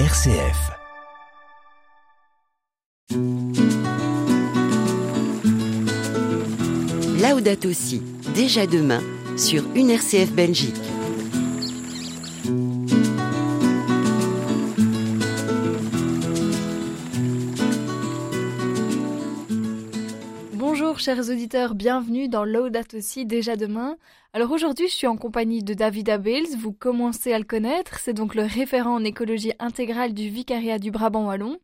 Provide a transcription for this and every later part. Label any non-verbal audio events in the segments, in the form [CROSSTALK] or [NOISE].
RCF. Laudato Si, déjà demain, sur une RCF Belgique. Chers auditeurs, bienvenue dans Laudato Si déjà demain. Alors aujourd'hui je suis en compagnie de David Abels, vous commencez à le connaître, c'est donc le référent en écologie intégrale du vicariat du Brabant Wallon.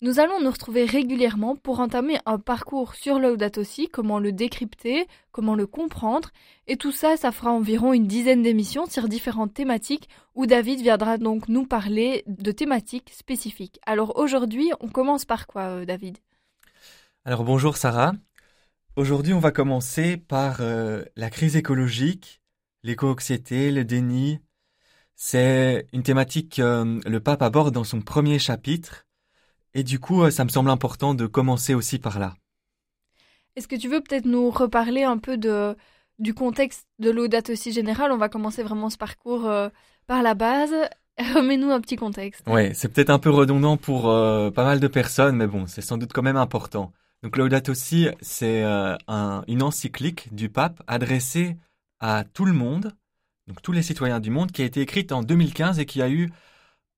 Nous allons nous retrouver régulièrement pour entamer un parcours sur Laudato Si, comment le décrypter, comment le comprendre, et tout ça, ça fera environ une dizaine d'émissions sur différentes thématiques où David viendra donc nous parler de thématiques spécifiques. Alors aujourd'hui, on commence par quoi euh, David? Alors bonjour Sarah. Aujourd'hui, on va commencer par euh, la crise écologique, l'éco-anxiété, le déni. C'est une thématique que euh, le pape aborde dans son premier chapitre. Et du coup, euh, ça me semble important de commencer aussi par là. Est-ce que tu veux peut-être nous reparler un peu de, du contexte de l'audate aussi générale? On va commencer vraiment ce parcours euh, par la base. [LAUGHS] Remets-nous un petit contexte. Ouais, c'est peut-être un peu redondant pour euh, pas mal de personnes, mais bon, c'est sans doute quand même important. Donc Laudato Si, c'est euh, un, une encyclique du pape adressée à tout le monde, donc tous les citoyens du monde, qui a été écrite en 2015 et qui a eu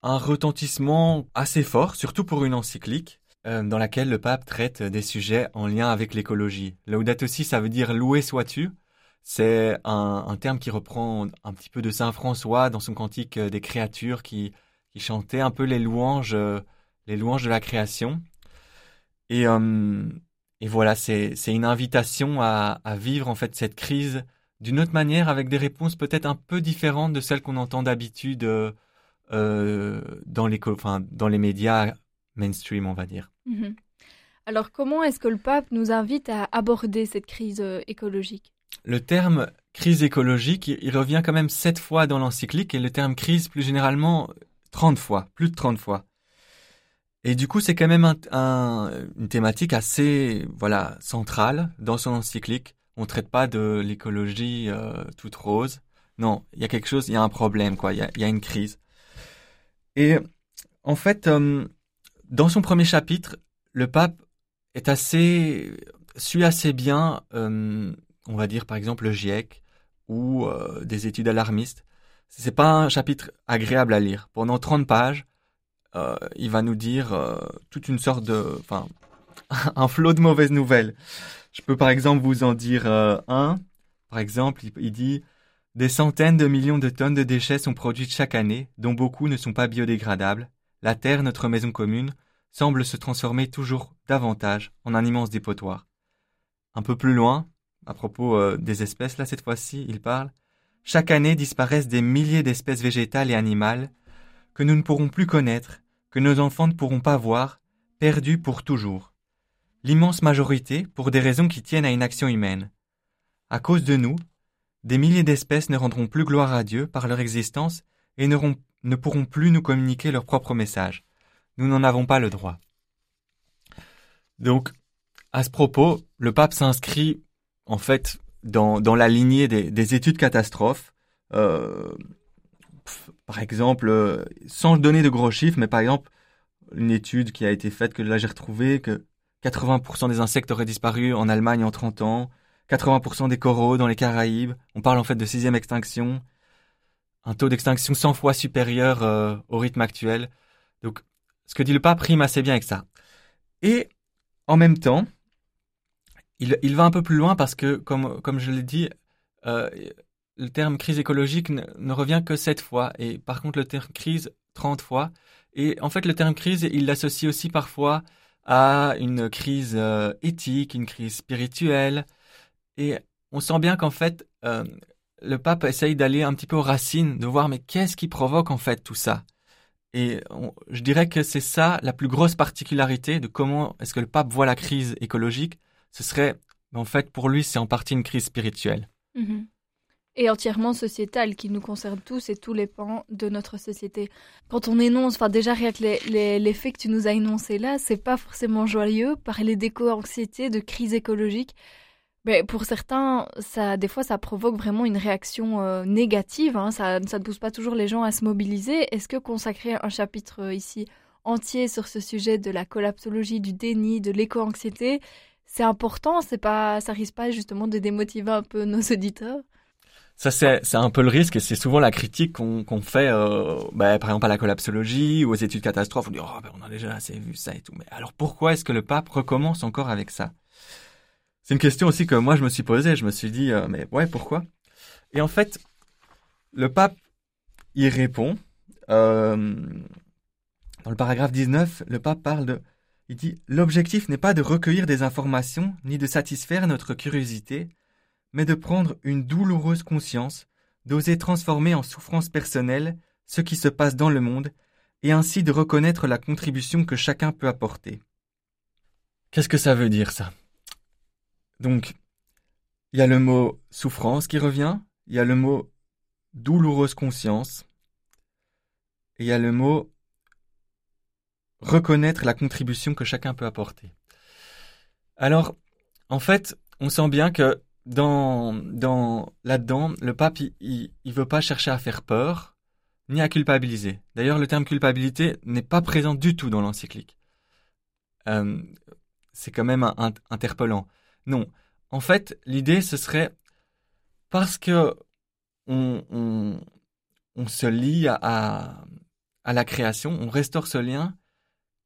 un retentissement assez fort, surtout pour une encyclique, euh, dans laquelle le pape traite des sujets en lien avec l'écologie. Laudato Si, ça veut dire loué sois-tu. C'est un, un terme qui reprend un petit peu de Saint François dans son cantique euh, des créatures qui, qui chantait un peu les louanges, les louanges de la création. Et, euh, et voilà, c'est une invitation à, à vivre en fait cette crise d'une autre manière, avec des réponses peut-être un peu différentes de celles qu'on entend d'habitude euh, dans, les, co- enfin, dans les médias mainstream, on va dire. Mhm. Alors comment est-ce que le pape nous invite à aborder cette crise écologique? Le terme crise écologique, il, il revient quand même sept fois dans l'encyclique et le terme crise plus généralement 30 fois, plus de 30 fois. Et du coup, c'est quand même un- un- une thématique assez voilà centrale dans son encyclique. On ne traite pas de l'écologie euh, toute rose. Non, il y a quelque chose, il y a un problème, quoi. Il y y a une crise. Et en fait, euh, dans son premier chapitre, le pape est assez suit assez bien, euh, on va dire par exemple le GIEC ou euh, des études alarmistes. C'est pas un chapitre agréable à lire. Pendant 30 pages, euh, il va nous dire euh, toute une sorte de, enfin, [LAUGHS] un flot de mauvaises nouvelles. Je peux par exemple vous en dire euh, un. Par exemple, il, il dit des centaines de millions de tonnes de déchets sont produites chaque année, dont beaucoup ne sont pas biodégradables. La terre, notre maison commune, semble se transformer toujours davantage en un immense dépotoir. Un peu plus loin, à propos des espèces, là cette fois-ci, il parle. Chaque année disparaissent des milliers d'espèces végétales et animales que nous ne pourrons plus connaître, que nos enfants ne pourront pas voir, perdues pour toujours. L'immense majorité pour des raisons qui tiennent à une action humaine. À cause de nous, des milliers d'espèces ne rendront plus gloire à Dieu par leur existence et ne pourront plus nous communiquer leur propre message. Nous n'en avons pas le droit. Donc, à ce propos, le pape s'inscrit en fait dans, la lignée des, des études catastrophes. Euh, par exemple, euh, sans donner de gros chiffres, mais par exemple, une étude qui a été faite, que là j'ai retrouvé, que 80% des insectes auraient disparu en Allemagne en 30 ans, 80% des coraux dans les Caraïbes. On parle en fait de sixième extinction, un taux d'extinction 100 fois supérieur euh, au rythme actuel. Donc, ce que dit le pape rime assez bien avec ça. Et en même temps, il, va un peu plus loin parce que, comme, comme je l'ai dit, euh, le terme crise écologique ne, revient que sept fois, et par contre le terme crise 30 fois. Et en fait, le terme crise, il l'associe aussi parfois à une crise euh, éthique, une crise spirituelle. Et on sent bien qu'en fait, euh, le pape essaye d'aller un petit peu aux racines, de voir mais qu'est-ce qui provoque en fait tout ça? Et je dirais que c'est ça la plus grosse particularité de comment est-ce que le pape voit la crise écologique. Ce serait, en fait, pour lui, c'est en partie une crise spirituelle. Mhm. Et entièrement sociétale, qui nous concerne tous et tous les pans de notre société. Quand on énonce, enfin déjà rien que les, les, les faits que tu nous as énoncés là, c'est pas forcément joyeux. Parler d'éco-anxiété, de crise écologique, Mais pour certains, ça, des fois, ça provoque vraiment une réaction euh, négative. Hein. ça, ça ne pousse pas toujours les gens à se mobiliser. Est-ce que consacrer un chapitre euh, ici entier sur ce sujet de la collapsologie, du déni, de l'éco-anxiété, c'est important? C'est pas, ça risque pas justement de démotiver un peu nos auditeurs? Ça, c'est un peu le risque et c'est souvent la critique qu'on fait, euh, bah, par exemple à la collapsologie ou aux études catastrophes. On dit, oh, bah, on a déjà assez vu ça et tout. Mais alors pourquoi est-ce que le pape recommence encore avec ça? C'est une question aussi que moi je me suis posée. Je me suis dit, euh, mais ouais, pourquoi? Et en fait, le pape, il répond. Euh, dans le paragraphe 19, le pape parle de... Il dit, l'objectif n'est pas de recueillir des informations ni de satisfaire notre curiosité, mais de prendre une douloureuse conscience, d'oser transformer en souffrance personnelle ce qui se passe dans le monde, et ainsi de reconnaître la contribution que chacun peut apporter. Qu'est-ce que ça veut dire ça? Donc, il y a le mot souffrance qui revient, il y a le mot douloureuse conscience, et il y a le mot reconnaître la contribution que chacun peut apporter. Alors, en fait, on sent bien que dans, dans là-dedans, le pape, il, il, veut pas chercher à faire peur, ni à culpabiliser. D'ailleurs, le terme culpabilité n'est pas présent du tout dans l'encyclique. Euh, c'est quand même interpellant. Non. En fait, l'idée, ce serait parce que on, on, on se lie à, à, la création, on restaure ce lien.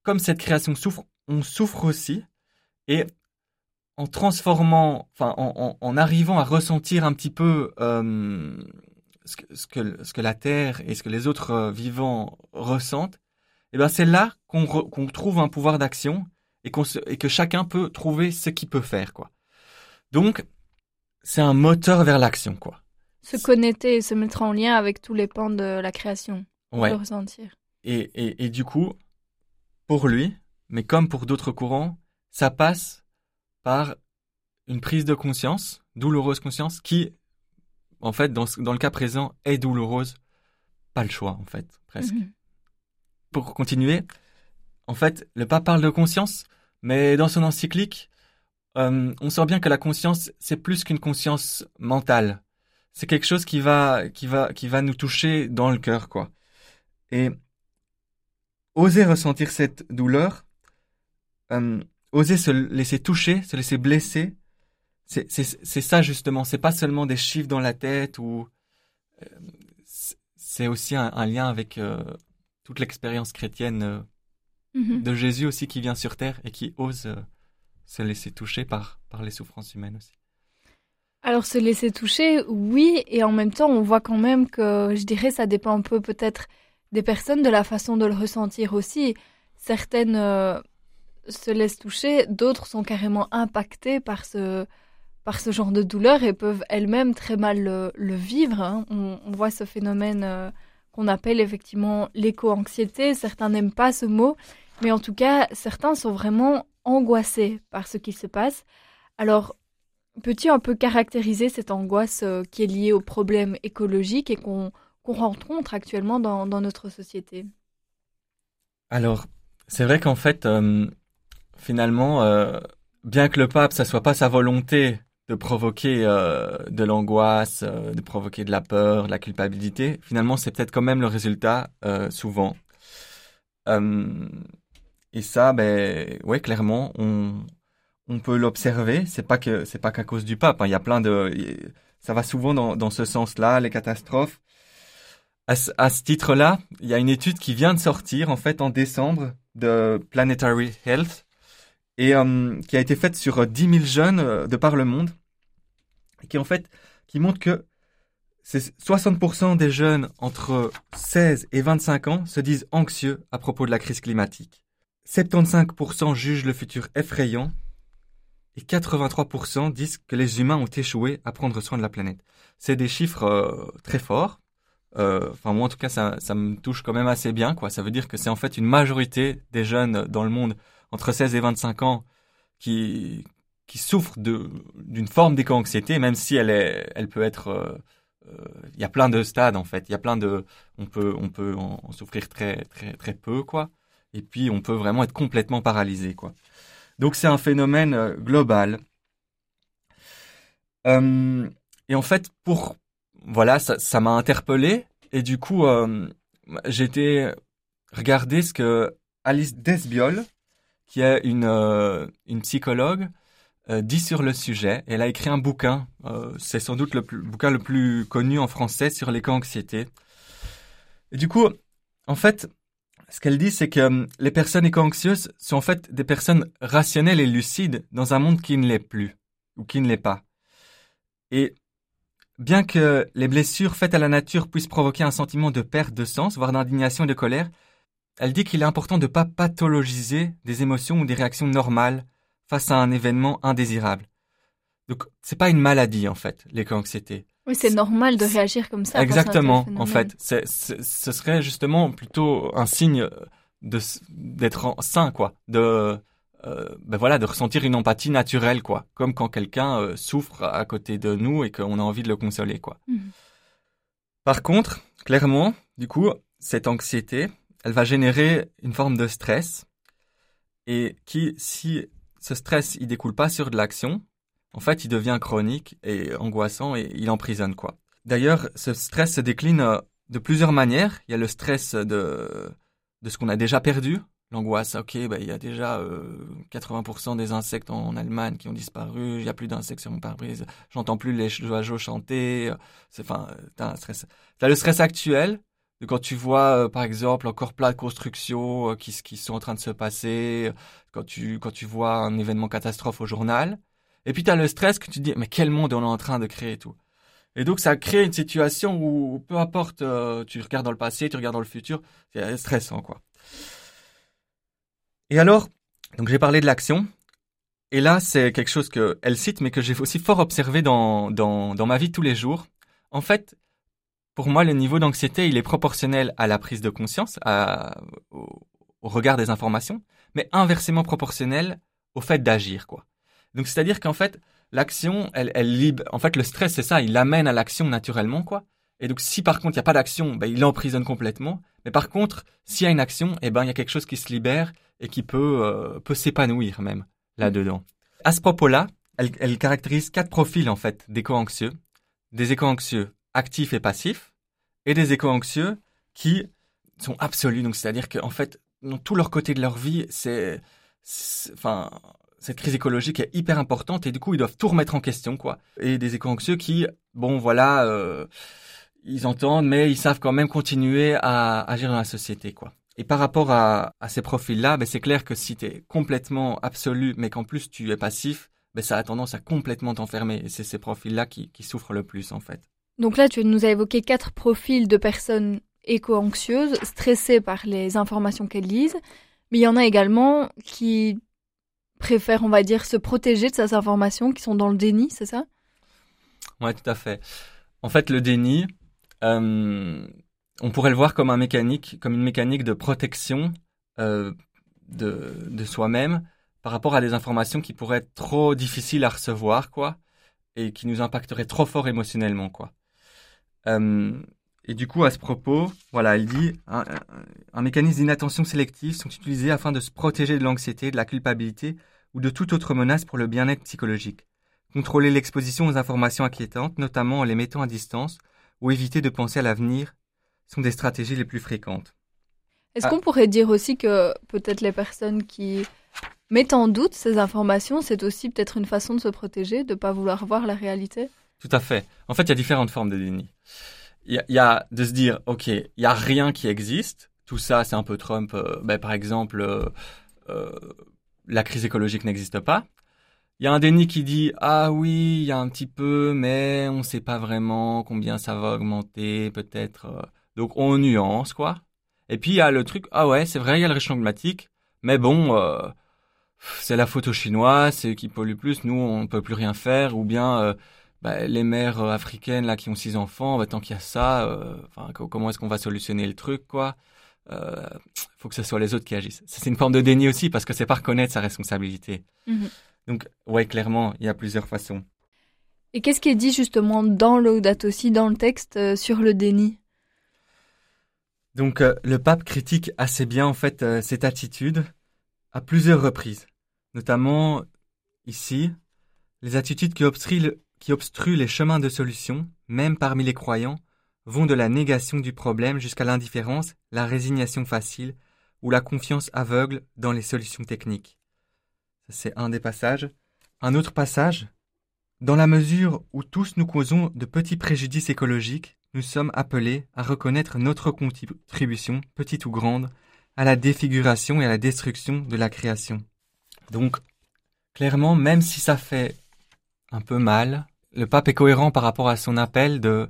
Comme cette création souffre, on souffre aussi. Et en transformant, enfin, en, en, arrivant à ressentir un petit peu euh, ce, que, ce, que, ce, que, la Terre et ce que les autres euh, vivants ressentent, eh ben c'est là qu'on trouve un pouvoir d'action et, que chacun peut trouver ce qu'il peut faire, quoi. Donc, c'est un moteur vers l'action, quoi. Se connecter et se mettre en lien avec tous les pans de la création. Ouais. ressentir. Et, et, et du coup, pour lui, mais comme pour d'autres courants, ça passe par une prise de conscience, douloureuse conscience, qui, en fait, dans, dans le cas présent, est douloureuse. Pas le choix, en fait, presque. Mhm. Pour continuer, en fait, le pape parle de conscience, mais dans son encyclique, euh, on sent bien que la conscience, c'est plus qu'une conscience mentale. C'est quelque chose qui va, qui va, qui va nous toucher dans le cœur, quoi. Et oser ressentir cette douleur, euh, oser se laisser toucher, se laisser blesser, c'est ça justement. C'est pas seulement des chiffres dans la tête ou euh, c'est aussi un, lien avec euh, toute l'expérience chrétienne euh, mm-hmm. de Jésus aussi qui vient sur terre et qui ose se laisser toucher par par les souffrances humaines aussi. Alors se laisser toucher, oui, et en même temps, on voit quand même que, je dirais, ça dépend un peu peut-être des personnes, de la façon de le ressentir aussi. Certaines se laissent toucher, d'autres sont carrément impactées par ce, par ce genre de douleur et peuvent elles-mêmes très mal le, vivre. Hein. On, voit ce phénomène euh, qu'on appelle effectivement l'éco-anxiété. Certains n'aiment pas ce mot, mais en tout cas, certains sont vraiment angoissés par ce qui se passe. Alors, peux-tu un peu caractériser cette angoisse euh, qui est liée aux problèmes écologiques et qu'on rencontre actuellement dans, notre société? Alors, c'est vrai qu'en fait, euh, finalement, euh, bien que le pape, ça soit pas sa volonté de provoquer euh, de l'angoisse, euh, de provoquer de la peur, de la culpabilité, finalement, c'est peut-être quand même le résultat souvent. et ça, ben, ouais, clairement, on, on peut l'observer. C'est pas que c'est pas qu'à cause du pape. Hein. Y a plein de, ça va souvent dans, dans ce sens-là, les catastrophes. À ce, à ce titre-là, il y a une étude qui vient de sortir en fait en décembre de Planetary Health et euh, qui a été faite sur 10 000 jeunes euh, de par le monde, qui en fait qui montre que 60% des jeunes entre 16 et 25 ans se disent anxieux à propos de la crise climatique. 75% jugent le futur effrayant et 83% disent que les humains ont échoué à prendre soin de la planète. C'est des chiffres euh, très forts. Enfin moi en tout cas ça, ça me touche quand même assez bien quoi. Ça veut dire que c'est en fait une majorité des jeunes dans le monde entre 16 et 25 ans qui, qui souffrent d'une forme d'éco-anxiété, même si elle, est, elle peut être... Euh, euh, il y a plein de stades en fait. Il y a plein de... On peut, on peut en, souffrir très, très, très peu, quoi. Et puis, on peut vraiment être complètement paralysé, quoi. Donc, c'est un phénomène euh, global. Et en fait, pour voilà, ça m'a interpellé et du coup, euh, j'ai été regarder ce que Alice Desbiol, qui est une euh, psychologue, dit sur le sujet. Elle a écrit un bouquin. C'est sans doute le plus, bouquin le plus connu en français sur l'éco-anxiété. Du coup, en fait, ce qu'elle dit, c'est que les personnes éco-anxieuses sont en fait des personnes rationnelles et lucides dans un monde qui ne l'est plus ou qui ne l'est pas. Et bien que les blessures faites à la nature puissent provoquer un sentiment de perte de sens, voire d'indignation et de colère, elle dit qu'il est important de ne pas pathologiser des émotions ou des réactions normales face à un événement indésirable. Donc, c'est pas une maladie, en fait, l'éco-anxiété. Oui, c'est normal de réagir comme ça. Exactement, en fait. Ce serait justement plutôt un signe d'être sain, quoi. De, euh, ben voilà, de ressentir une empathie naturelle, quoi. Comme quand quelqu'un euh, souffre à côté de nous et qu'on a envie de le consoler, quoi. Mhm. Par contre, clairement, du coup, cette anxiété, elle va générer une forme de stress et qui, si ce stress, il découle pas sur de l'action, en fait, il devient chronique et angoissant et il emprisonne, quoi. D'ailleurs, ce stress se décline euh, de plusieurs manières. Il y a le stress de, de ce qu'on a déjà perdu, l'angoisse, ok, bah, il y a déjà 80% euh, des insectes en Allemagne qui ont disparu, il n'y a plus d'insectes sur mon pare-brise, j'entends plus les oiseaux chanter, euh, c'est, enfin, t'as un. T'as le stress actuel, quand tu vois, euh, par exemple, encore plein de constructions qui, qui sont en train de se passer, quand tu, quand tu vois un événement catastrophe au journal, et puis t'as le stress que tu dis, mais quel monde on est en train de créer et tout. Et donc ça crée une situation où, peu importe, tu regardes dans le passé, tu regardes dans le futur, c'est stressant, quoi. Et alors, donc j'ai parlé de l'action. Et là, c'est quelque chose qu'elle cite, mais que j'ai aussi fort observé dans, dans, dans ma vie tous les jours. En fait, pour moi, le niveau d'anxiété, il est proportionnel à la prise de conscience, à, au, regard des informations, mais inversement proportionnel au fait d'agir, quoi. Donc, c'est-à-dire qu'en fait, l'action, elle, elle libre, en fait, le stress, c'est ça, il amène à l'action naturellement, quoi. Et donc, si par contre, il n'y a pas d'action, ben, il emprisonne complètement. Mais par contre, s'il y a une action, eh ben, il y a quelque chose qui se libère et qui peut, euh, peut s'épanouir même là-dedans. À ce propos-là, elle, elle, caractérise quatre profils en fait d'éco-anxieux. Des éco-anxieux actifs et passifs et des éco-anxieux qui sont absolus. Donc c'est-à-dire qu'en fait, dans tout leur côté de leur vie, c'est, enfin, cette crise écologique est hyper importante et du coup ils doivent tout remettre en question quoi. Et des éco-anxieux qui, bon voilà, euh, ils entendent mais ils savent quand même continuer à agir dans la société quoi. Et par rapport à, à ces profils-là, ben c'est clair que si tu es complètement absolu, mais qu'en plus tu es passif, ben ça a tendance à complètement t'enfermer. Et c'est ces profils-là qui, qui souffrent le plus, en fait. Donc là, tu nous as évoqué quatre profils de personnes éco-anxieuses, stressées par les informations qu'elles lisent. Mais il y en a également qui préfèrent, on va dire, se protéger de ces informations, qui sont dans le déni, c'est ça? Ouais, tout à fait. En fait, le déni, euh, on pourrait le voir comme un mécanique, comme une mécanique de protection euh, de, de soi-même par rapport à des informations qui pourraient être trop difficiles à recevoir, quoi, et qui nous impacteraient trop fort émotionnellement, quoi. Euh, et du coup, à ce propos, voilà, elle dit un, un mécanisme d'inattention sélective sont utilisés afin de se protéger de l'anxiété, de la culpabilité ou de toute autre menace pour le bien-être psychologique. Contrôler l'exposition aux informations inquiétantes, notamment en les mettant à distance, ou éviter de penser à l'avenir sont des stratégies les plus fréquentes. Est-ce ah. qu'on pourrait dire aussi que peut-être les personnes qui mettent en doute ces informations, c'est aussi peut-être une façon de se protéger, de ne pas vouloir voir la réalité? Tout à fait. En fait, il y a différentes formes de déni. Il y, a de se dire, OK, il n'y a rien qui existe. Tout ça, c'est un peu Trump. Euh, ben, par exemple, euh, euh, la crise écologique n'existe pas. Il y a un déni qui dit ah oui, il y a un petit peu, mais on ne sait pas vraiment combien ça va augmenter, peut-être. Donc on nuance quoi. Et puis il y a le truc, ah ouais, c'est vrai, il y a le réchauffement climatique, mais bon, euh, c'est la photo chinoise, c'est qui pollue plus, nous on peut plus rien faire, ou bien euh, bah, les mères euh, africaines là qui ont six enfants, bah, tant qu'il y a ça, comment est-ce qu'on va solutionner le truc quoi? Euh, faut que ce soit les autres qui agissent. C'est une forme de déni aussi parce que c'est pas reconnaître sa responsabilité. Mhm. Donc, ouais, clairement, il y a plusieurs façons. Et qu'est-ce qui est dit justement dans l'Audate aussi, dans le texte, sur le déni? Donc euh, le pape critique assez bien en fait euh, cette attitude à plusieurs reprises, notamment ici les attitudes qui obstruent le, qui obstruent les chemins de solution, même parmi les croyants, vont de la négation du problème jusqu'à l'indifférence, la résignation facile ou la confiance aveugle dans les solutions techniques. C'est un des passages. Un autre passage. Dans la mesure où tous nous causons de petits préjudices écologiques, nous sommes appelés à reconnaître notre contribution, petite ou grande, à la défiguration et à la destruction de la création. Donc, clairement, même si ça fait un peu mal, le pape est cohérent par rapport à son appel de,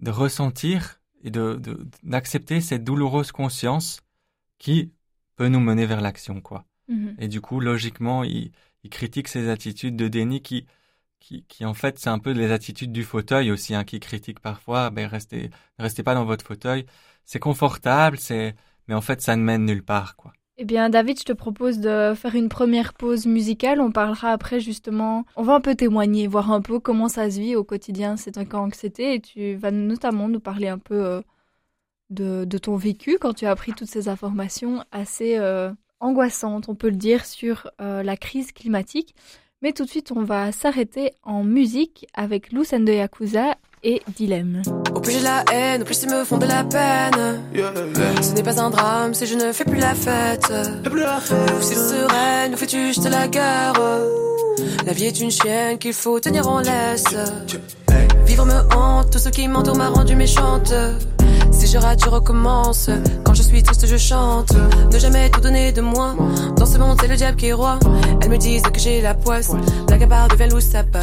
de ressentir et de, d'accepter cette douloureuse conscience qui peut nous mener vers l'action, quoi. Mhm. Et du coup, logiquement, il, il, critique ces attitudes de déni qui, qui, qui en fait, c'est un peu les attitudes du fauteuil aussi, hein, qui critique parfois, ben, restez, restez pas dans votre fauteuil. C'est confortable, c'est, mais en fait, ça ne mène nulle part, quoi. Eh bien, David, je te propose de faire une première pause musicale. On parlera après justement. On va un peu témoigner, voir un peu comment ça se vit au quotidien, c'est un camp anxiété. Et tu vas notamment nous parler un peu euh, de, ton vécu quand tu as appris toutes ces informations assez euh, angoissantes, on peut le dire, sur euh, la crise climatique. Mais tout de suite, on va s'arrêter en musique avec de Yakuza et Dilemme. Au plus j'ai la haine, au plus ils me font de la peine. Ce n'est pas un drame si je ne fais plus la fête. Ou s'il serait, nous fais-tu juste la guerre? La vie est une chienne qu'il faut tenir en laisse. Vivre me hante, tout ce qui m'entoure m'a rendu méchante. Si je rate, je recommence. Quand je suis triste, je chante. Ne jamais tout donner de moi. Dans ce monde, c'est le diable qui est roi. Elles me disent que j'ai la poisse. La gabarre devient loup, ça part.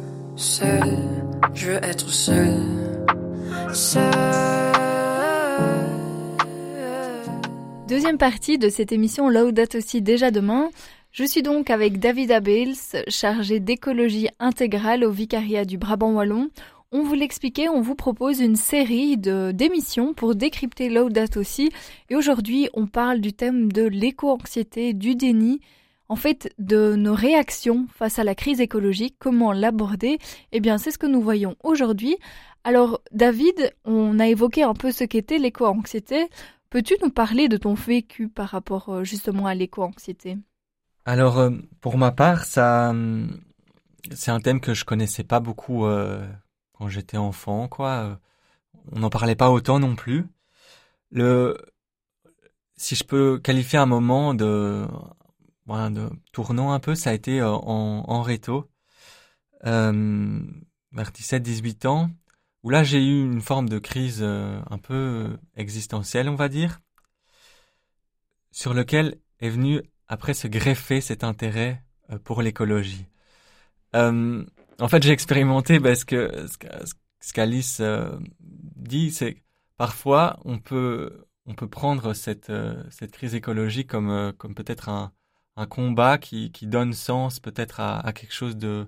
seul, je veux être seul, seul. Deuxième partie de cette émission Laudat aussi déjà demain. Je suis donc avec David Abels, chargé d'écologie intégrale au vicariat du Brabant Wallon. On vous l'expliquait, on vous propose une série d'émissions pour décrypter Laudat aussi. Et aujourd'hui, on parle du thème de l'éco-anxiété, du déni, en fait, de nos réactions face à la crise écologique, comment l'aborder, eh bien, c'est ce que nous voyons aujourd'hui. Alors, David, on a évoqué un peu ce qu'était l'éco-anxiété. Peux-tu nous parler de ton vécu par rapport euh, justement à l'éco-anxiété? Alors, euh, pour ma part, ça, hum, c'est un thème que je connaissais pas beaucoup euh, quand j'étais enfant, quoi. On n'en parlait pas autant non plus. Le, si je peux qualifier un moment de de tournant un peu, ça a été euh, en, en réto, euh, vers 17-18 ans, où là j'ai eu une forme de crise euh, un peu existentielle, on va dire, sur lequel est venu après se greffer cet intérêt pour l'écologie. en fait, j'ai expérimenté ben, ce que ce qu'Alice dit, c'est parfois on peut on peut prendre cette cette crise écologique comme comme peut-être un un combat qui, qui donne sens peut-être à, à, quelque chose de...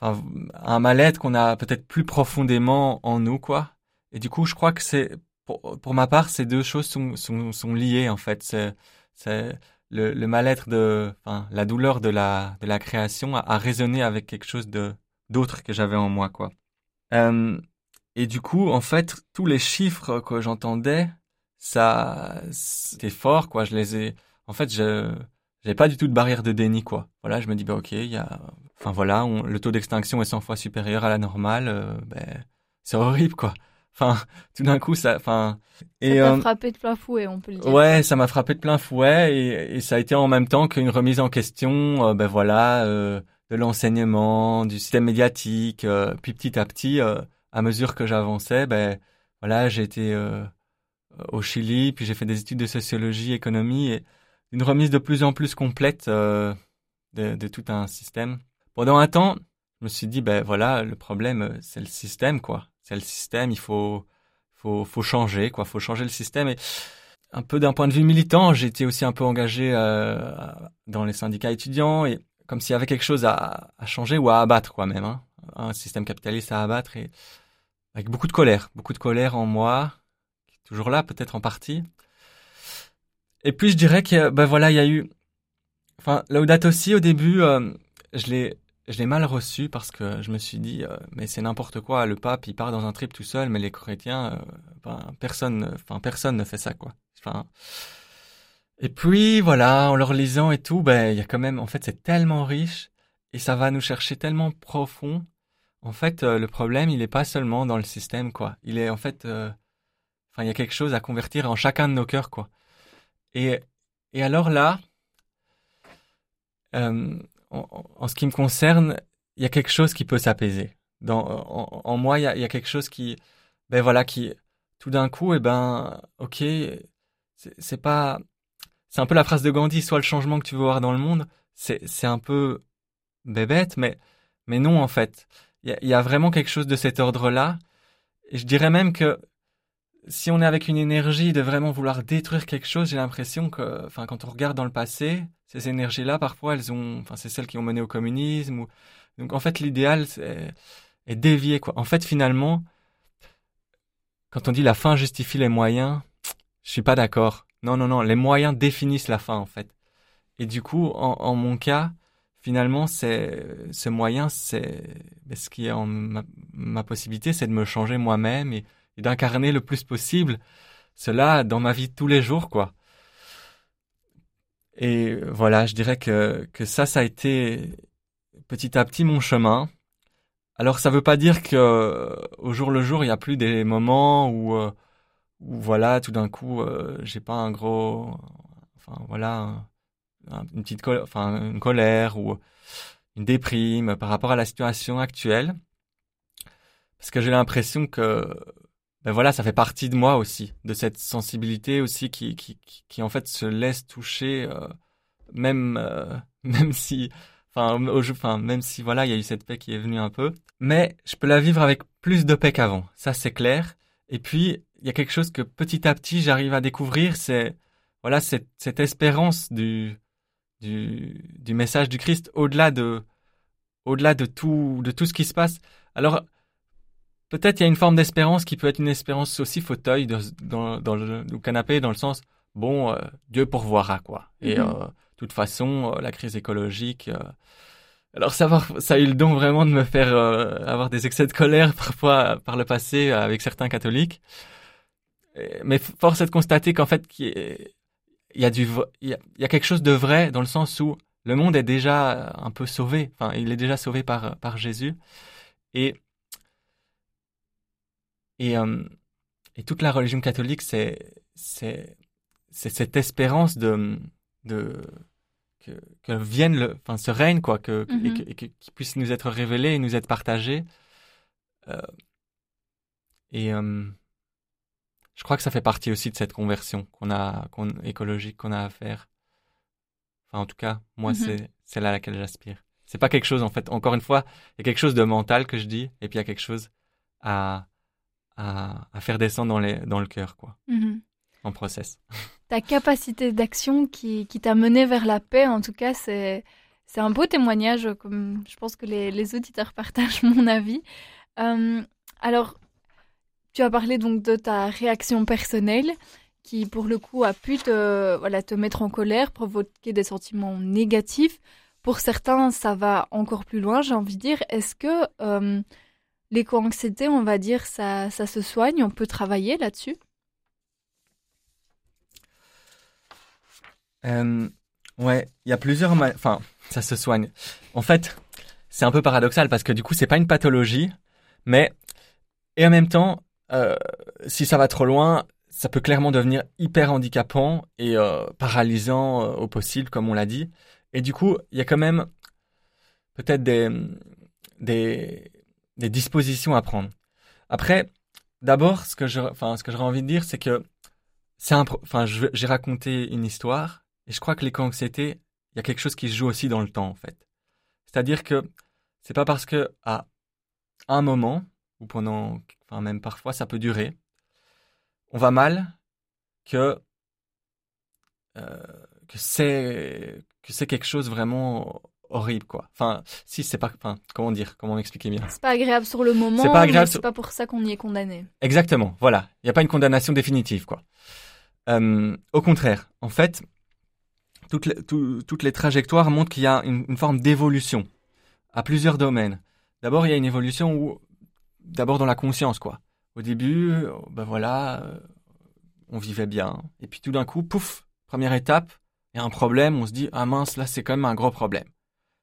Enfin, un mal-être qu'on a peut-être plus profondément en nous, quoi. Et du coup, je crois que c'est... Pour, ma part, ces deux choses sont, sont, sont liées, en fait. C'est, c'est le, le mal-être de... Enfin, la douleur de la, de la création a, a résonné avec quelque chose de d'autre que j'avais en moi, quoi. Euh, et du coup, en fait, tous les chiffres que j'entendais, ça, c'était fort, quoi. Je les ai... En fait, je j'avais pas du tout de barrière de déni quoi. Voilà, je me dis bah ok, il y a, enfin voilà, le taux d'extinction est 100 fois supérieur à la normale, euh, ben c'est horrible quoi. Enfin, [LAUGHS] tout d'un coup ça, enfin. Et ça t'a euh, frappé de plein fouet, on peut le dire. Ouais, ça m'a frappé de plein fouet et, et, ça a été en même temps qu'une remise en question. Euh, ben voilà, de l'enseignement, du système médiatique. puis petit à petit, à mesure que j'avançais, ben voilà, j'ai été au Chili, puis j'ai fait des études de sociologie, économie, et une remise de plus en plus complète de, de, tout un système. Pendant un temps, je me suis dit, ben voilà, le problème, c'est le système, quoi. C'est le système, il faut, faut, faut changer, quoi. Faut changer le système. Et un peu d'un point de vue militant, été aussi un peu engagé euh, dans les syndicats étudiants et comme s'il y avait quelque chose à, à, changer ou à abattre, quoi, même. Hein. Un système capitaliste à abattre et avec beaucoup de colère, beaucoup de colère en moi, qui est toujours là, peut-être en partie. Et puis je dirais que, ben voilà, il y a eu, enfin, Laudato aussi au début, euh, je l'ai, je l'ai mal reçu parce que je me suis dit, euh, mais c'est n'importe quoi. Le pape, il part dans un trip tout seul, mais les chrétiens, euh, ben, personne, enfin personne ne fait ça, quoi. Enfin. Et puis voilà, en leur lisant et tout, ben il y a quand même, en fait, c'est tellement riche et ça va nous chercher tellement profond. En fait, le problème, il est pas seulement dans le système, quoi. Il est en fait, enfin, il y a quelque chose à convertir en chacun de nos cœurs, quoi. Et et alors là, en, ce qui me concerne, il y a quelque chose qui peut s'apaiser. En, moi, il y, a, quelque chose qui, ben voilà, qui, tout d'un coup, eh ben, ok, c'est pas, c'est un peu la phrase de Gandhi, soit le changement que tu veux voir dans le monde, c'est, c'est un peu bébête, mais, mais non, en fait. Il y, a, vraiment quelque chose de cet ordre-là. Et je dirais même que si on est avec une énergie de vraiment vouloir détruire quelque chose, j'ai l'impression que, enfin, quand on regarde dans le passé, ces énergies-là, parfois, elles ont, enfin, c'est celles qui ont mené au communisme. Ou... Donc, en fait, l'idéal est, dévié, quoi. En fait, finalement, quand on dit la fin justifie les moyens, je suis pas d'accord. Non, non, non, les moyens définissent la fin, en fait. Et du coup, en, mon cas, finalement, c'est ce moyen, c'est ben, ce qui est en ma, possibilité, c'est de me changer moi-même et d'incarner le plus possible cela dans ma vie tous les jours, quoi. Et voilà, je dirais que, que ça, ça a été petit à petit mon chemin. Alors ça veut pas dire que au jour le jour, il y a plus des moments où, euh, où voilà, tout d'un coup, euh, j'ai pas un gros, enfin voilà, une petite colère, enfin une colère ou une déprime par rapport à la situation actuelle, parce que j'ai l'impression que ben voilà, ça fait partie de moi aussi, de cette sensibilité aussi qui, qui, qui, en fait se laisse toucher, euh, même, euh, [LAUGHS] même si, enfin, au, enfin, même si voilà, il y a eu cette paix qui est venue un peu, mais je peux la vivre avec plus de paix qu'avant, ça c'est clair. Et puis il y a quelque chose que petit à petit j'arrive à découvrir, c'est voilà cette, cette espérance du, du, du message du Christ au-delà de, au-delà de tout, de tout ce qui se passe. Alors peut-être il y a une forme d'espérance qui peut être une espérance aussi fauteuil dans, dans, le, canapé, dans le sens, bon, euh, Dieu pourvoira, quoi. Et de mhm. euh, toute façon, euh, la crise écologique... alors savoir, ça a eu le don vraiment de me faire avoir des excès de colère [LAUGHS] parfois par le passé avec certains catholiques. Mais force est de constater qu'en fait, il y a du, il y a quelque chose de vrai dans le sens où le monde est déjà un peu sauvé. Enfin, il est déjà sauvé par par Jésus. Et et, euh, et toute la religion catholique, c'est cette espérance de de que, que vienne le, enfin ce règne quoi, que, mm-hmm. et, que, qui puisse nous être révélé et nous être partagé. Euh, et euh, je crois que ça fait partie aussi de cette conversion qu'on a, qu'on, écologique qu'on a à faire. Enfin, en tout cas, moi, mm-hmm. c'est c'est là à laquelle j'aspire. C'est pas quelque chose, en fait, encore une fois, il y a quelque chose de mental que je dis, et puis il y a quelque chose à, à, faire descendre dans, les, dans le cœur, quoi, mhm. en process. Ta capacité d'action qui, qui t'a mené vers la paix, en tout cas, c'est, c'est un beau témoignage, comme je pense que les, les auditeurs partagent mon avis. Euh, alors, tu as parlé donc de ta réaction personnelle qui, pour le coup, a pu te, voilà, te mettre en colère, provoquer des sentiments négatifs. Pour certains, ça va encore plus loin, j'ai envie de dire. Est-ce que euh, L'éco-anxiété, on va dire, ça, ça se soigne, on peut travailler là-dessus euh, Ouais, il y a plusieurs... Enfin, ça se soigne. En fait, c'est un peu paradoxal parce que du coup, c'est pas une pathologie, mais... Et en même temps, euh, si ça va trop loin, ça peut clairement devenir hyper handicapant et euh, paralysant au possible, comme on l'a dit. Et du coup, il y a quand même peut-être des, des, des dispositions à prendre. Après, d'abord, ce que je, enfin, ce que j'aurais envie de dire, c'est que c'est un, enfin, j'ai raconté une histoire et je crois que l'éco-anxiété, il y a quelque chose qui se joue aussi dans le temps, en fait. C'est-à-dire que c'est pas parce que à un moment ou pendant, enfin même parfois ça peut durer, on va mal que euh, que c'est que c'est quelque chose vraiment horrible quoi. Enfin, si c'est pas enfin, comment dire, comment m'expliquer bien. C'est pas agréable sur le moment, c'est pas agréable c'est pas pour ça qu'on y est condamné. Exactement, voilà, il n'y a pas une condamnation définitive quoi. Euh, au contraire, en fait, toutes les, toutes les trajectoires montrent qu'il y a une, forme d'évolution à plusieurs domaines. D'abord, il y a une évolution où, d'abord dans la conscience quoi. Au début, ben voilà, euh, on vivait bien, et puis tout d'un coup, pouf, première étape, il y a un problème, on se dit ah mince, là c'est quand même un gros problème.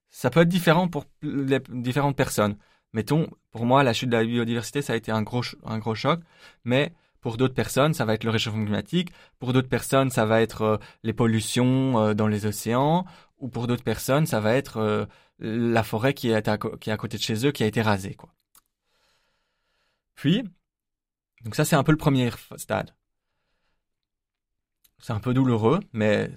Ça peut être différent pour les différentes personnes. Mettons, pour moi, la chute de la biodiversité, ça a été un gros, un gros choc, mais pour d'autres personnes, ça va être le réchauffement climatique. Pour d'autres personnes, ça va être euh, les pollutions euh, dans les océans. Ou pour d'autres personnes, ça va être euh, la forêt qui est, à, qui est à côté de chez eux, qui a été rasée. Quoi. Puis, donc ça c'est un peu le premier stade. C'est un peu douloureux, mais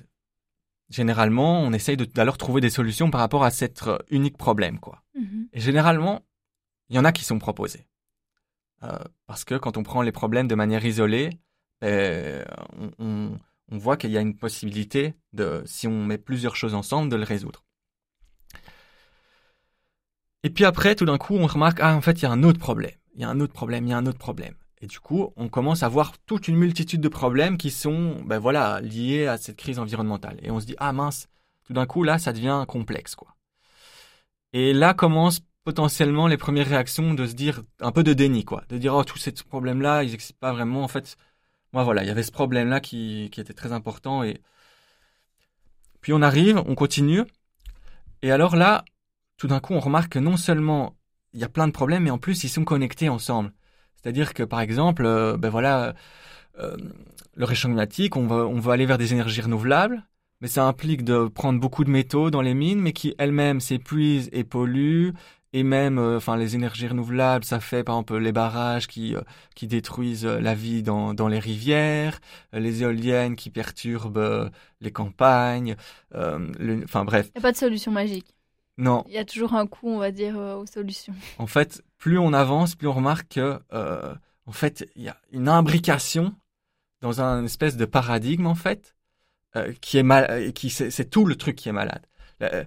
généralement, on essaye d'alors trouver des solutions par rapport à cet euh, unique problème, quoi. Mhm. Et généralement, il y en a qui sont proposés. Euh, parce que quand on prend les problèmes de manière isolée, ben, on, voit qu'il y a une possibilité de, si on met plusieurs choses ensemble, de le résoudre. Et puis après, tout d'un coup, on remarque, ah, en fait, il y a un autre problème. Il y a un autre problème, il y a un autre problème. Et du coup, on commence à voir toute une multitude de problèmes qui sont, ben voilà, liés à cette crise environnementale. Et on se dit, ah mince, tout d'un coup, là, ça devient complexe, quoi. Et là commencent potentiellement les premières réactions de se dire, un peu de déni, quoi. De dire, oh, tous ces problèmes-là, ils n'existent pas vraiment. En fait, moi, voilà, il y avait ce problème-là qui, qui était très important. Et puis on arrive, on continue. Et alors là, tout d'un coup, on remarque que non seulement il y a plein de problèmes, mais en plus, ils sont connectés ensemble. C'est-à-dire que par exemple, euh, ben voilà, euh, le réchauffement climatique, on va, on aller vers des énergies renouvelables, mais ça implique de prendre beaucoup de métaux dans les mines, mais qui elles-mêmes s'épuisent et polluent. Et même, euh, enfin, les énergies renouvelables, ça fait par exemple les barrages qui qui détruisent la vie dans dans les rivières, les éoliennes qui perturbent les campagnes. Enfin bref. Il n'y a pas de solution magique. Non. Il y a toujours un coût, on va dire, aux solutions. En fait, plus on avance, plus on remarque que, euh, en fait, il y a une imbrication dans un espèce de paradigme, en fait, euh, qui est mal, qui c'est tout le truc qui est malade. Euh,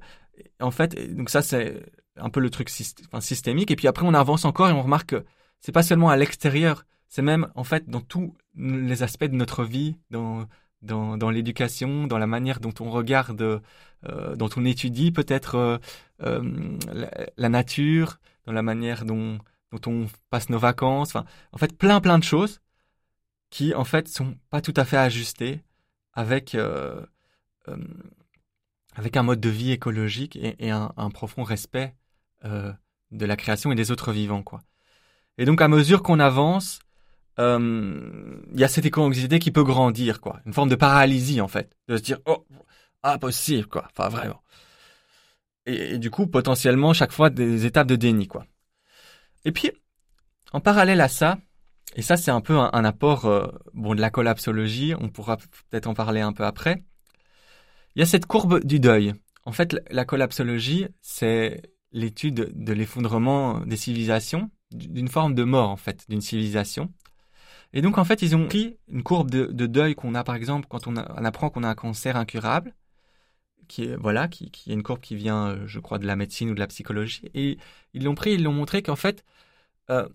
en fait, donc ça c'est un peu le truc systémique. Et puis après, on avance encore et on remarque que c'est pas seulement à l'extérieur, c'est même en fait dans tous les aspects de notre vie, dans dans, dans l'éducation, dans la manière dont on regarde, euh, dont on étudie peut-être euh, euh, la, nature, dans la manière dont, dont on passe nos vacances. Enfin, en fait, plein plein de choses qui en fait sont pas tout à fait ajustées avec euh, euh, avec un mode de vie écologique et, et un, un, profond respect de la création et des autres vivants, quoi. Et donc, à mesure qu'on avance, il y a cette éco-anxiété qui peut grandir, quoi. Une forme de paralysie, en fait. De se dire, oh, impossible, quoi. Enfin, vraiment. Et, et, du coup, potentiellement, chaque fois, des étapes de déni, quoi. Et puis, en parallèle à ça, et ça c'est un peu un, apport euh, bon de la collapsologie, on pourra peut-être en parler un peu après. Il y a cette courbe du deuil. En fait, la collapsologie, c'est l'étude de l'effondrement des civilisations, d'une forme de mort en fait, d'une civilisation. Et donc en fait, ils ont pris une courbe de, deuil qu'on a par exemple quand on, on apprend qu'on a un cancer incurable, qui est voilà, qui, qui est une courbe qui vient, euh, je crois, de la médecine ou de la psychologie. Et ils l'ont pris, ils l'ont montré qu'en fait, euh,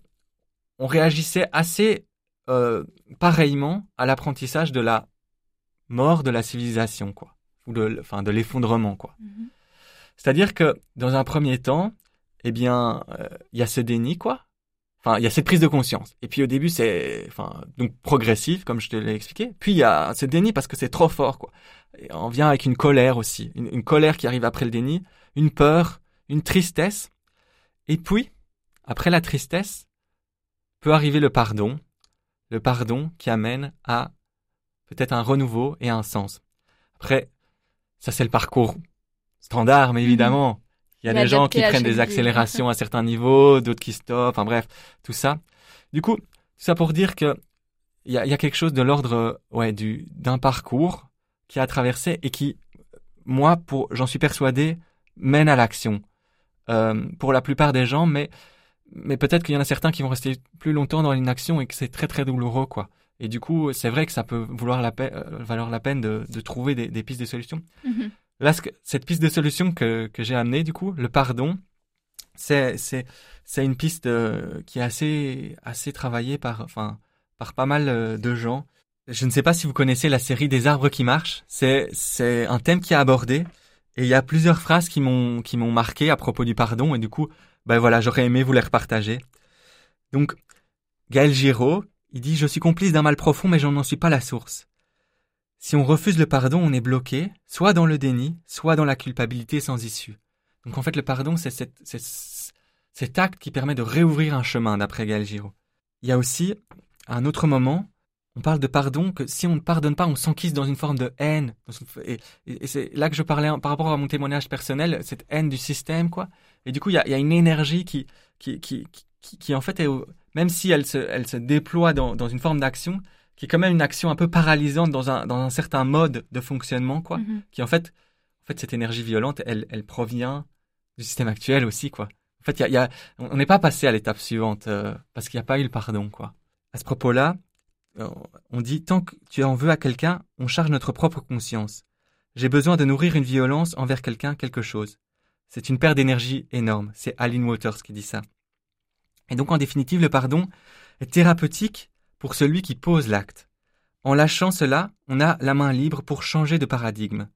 on réagissait assez euh, pareillement à l'apprentissage de la mort de la civilisation, quoi, ou de, enfin, de l'effondrement, quoi. Mm-hmm. C'est-à-dire que dans un premier temps, eh bien, il y a ce déni, quoi. Enfin, il y a cette prise de conscience. Et puis au début, c'est, enfin, donc progressif, comme je te l'ai expliqué. Puis il y a ce déni parce que c'est trop fort, quoi on vient avec une colère aussi, une, colère qui arrive après le déni, une peur, une tristesse. Et puis, après la tristesse, peut arriver le pardon, le pardon qui amène à peut-être un renouveau et un sens. Après, ça c'est le parcours standard, mais mhm. évidemment, Il y a des gens qui prennent des accélérations à [LAUGHS] certains niveaux, d'autres qui stoppent, enfin bref, tout ça. Du coup, tout ça pour dire que il y a, y a, quelque chose de l'ordre ouais, du d'un parcours qui a traversé et qui, moi, pour j'en suis persuadé, mène à l'action. Euh, pour la plupart des gens, mais mais peut-être qu'il y en a certains qui vont rester plus longtemps dans l'inaction et que c'est très très douloureux, quoi. Et du coup, c'est vrai que ça peut vouloir la peine, euh, valoir la peine de, de trouver des, des, pistes de solutions. Mm-hmm. Là, cette piste de solution que, j'ai amenée, du coup, le pardon, c'est une piste euh, qui est assez travaillée par par pas mal euh, de gens. Je ne sais pas si vous connaissez la série des arbres qui marchent. C'est un thème qui est abordé et il y a plusieurs phrases qui m'ont qui m'ont marqué à propos du pardon et du coup ben voilà j'aurais aimé vous les repartager. Donc Gaël Giraud, il dit je suis complice d'un mal profond mais je n'en suis pas la source. Si on refuse le pardon, on est bloqué, soit dans le déni, soit dans la culpabilité sans issue. Donc en fait, le pardon, c'est cet, acte qui permet de réouvrir un chemin, d'après Gaël Giraud. Il y a aussi, à un autre moment, on parle de pardon, que si on ne pardonne pas, on s'enquise dans une forme de haine. Et, c'est là que je parlais par rapport à mon témoignage personnel, cette haine du système, quoi. Et du coup, il y a, une énergie qui, qui, qui, qui, en fait, même si elle se, elle se déploie dans une forme d'action, qui est quand même une action un peu paralysante dans un, dans un certain mode de fonctionnement, quoi. Mm-hmm. Qui en fait, en fait, cette énergie violente, elle, elle provient du système actuel aussi, quoi. En fait, y a, y a, on n'est pas passé à l'étape suivante euh, parce qu'il n'y a pas eu le pardon, quoi. À ce propos-là, euh, on dit tant que tu en veux à quelqu'un, on charge notre propre conscience. J'ai besoin de nourrir une violence envers quelqu'un, quelque chose. C'est une perte d'énergie énorme. C'est Aline Waters qui dit ça. Et donc, en définitive, le pardon est thérapeutique pour celui qui pose l'acte. En lâchant cela, on a la main libre pour changer de paradigme.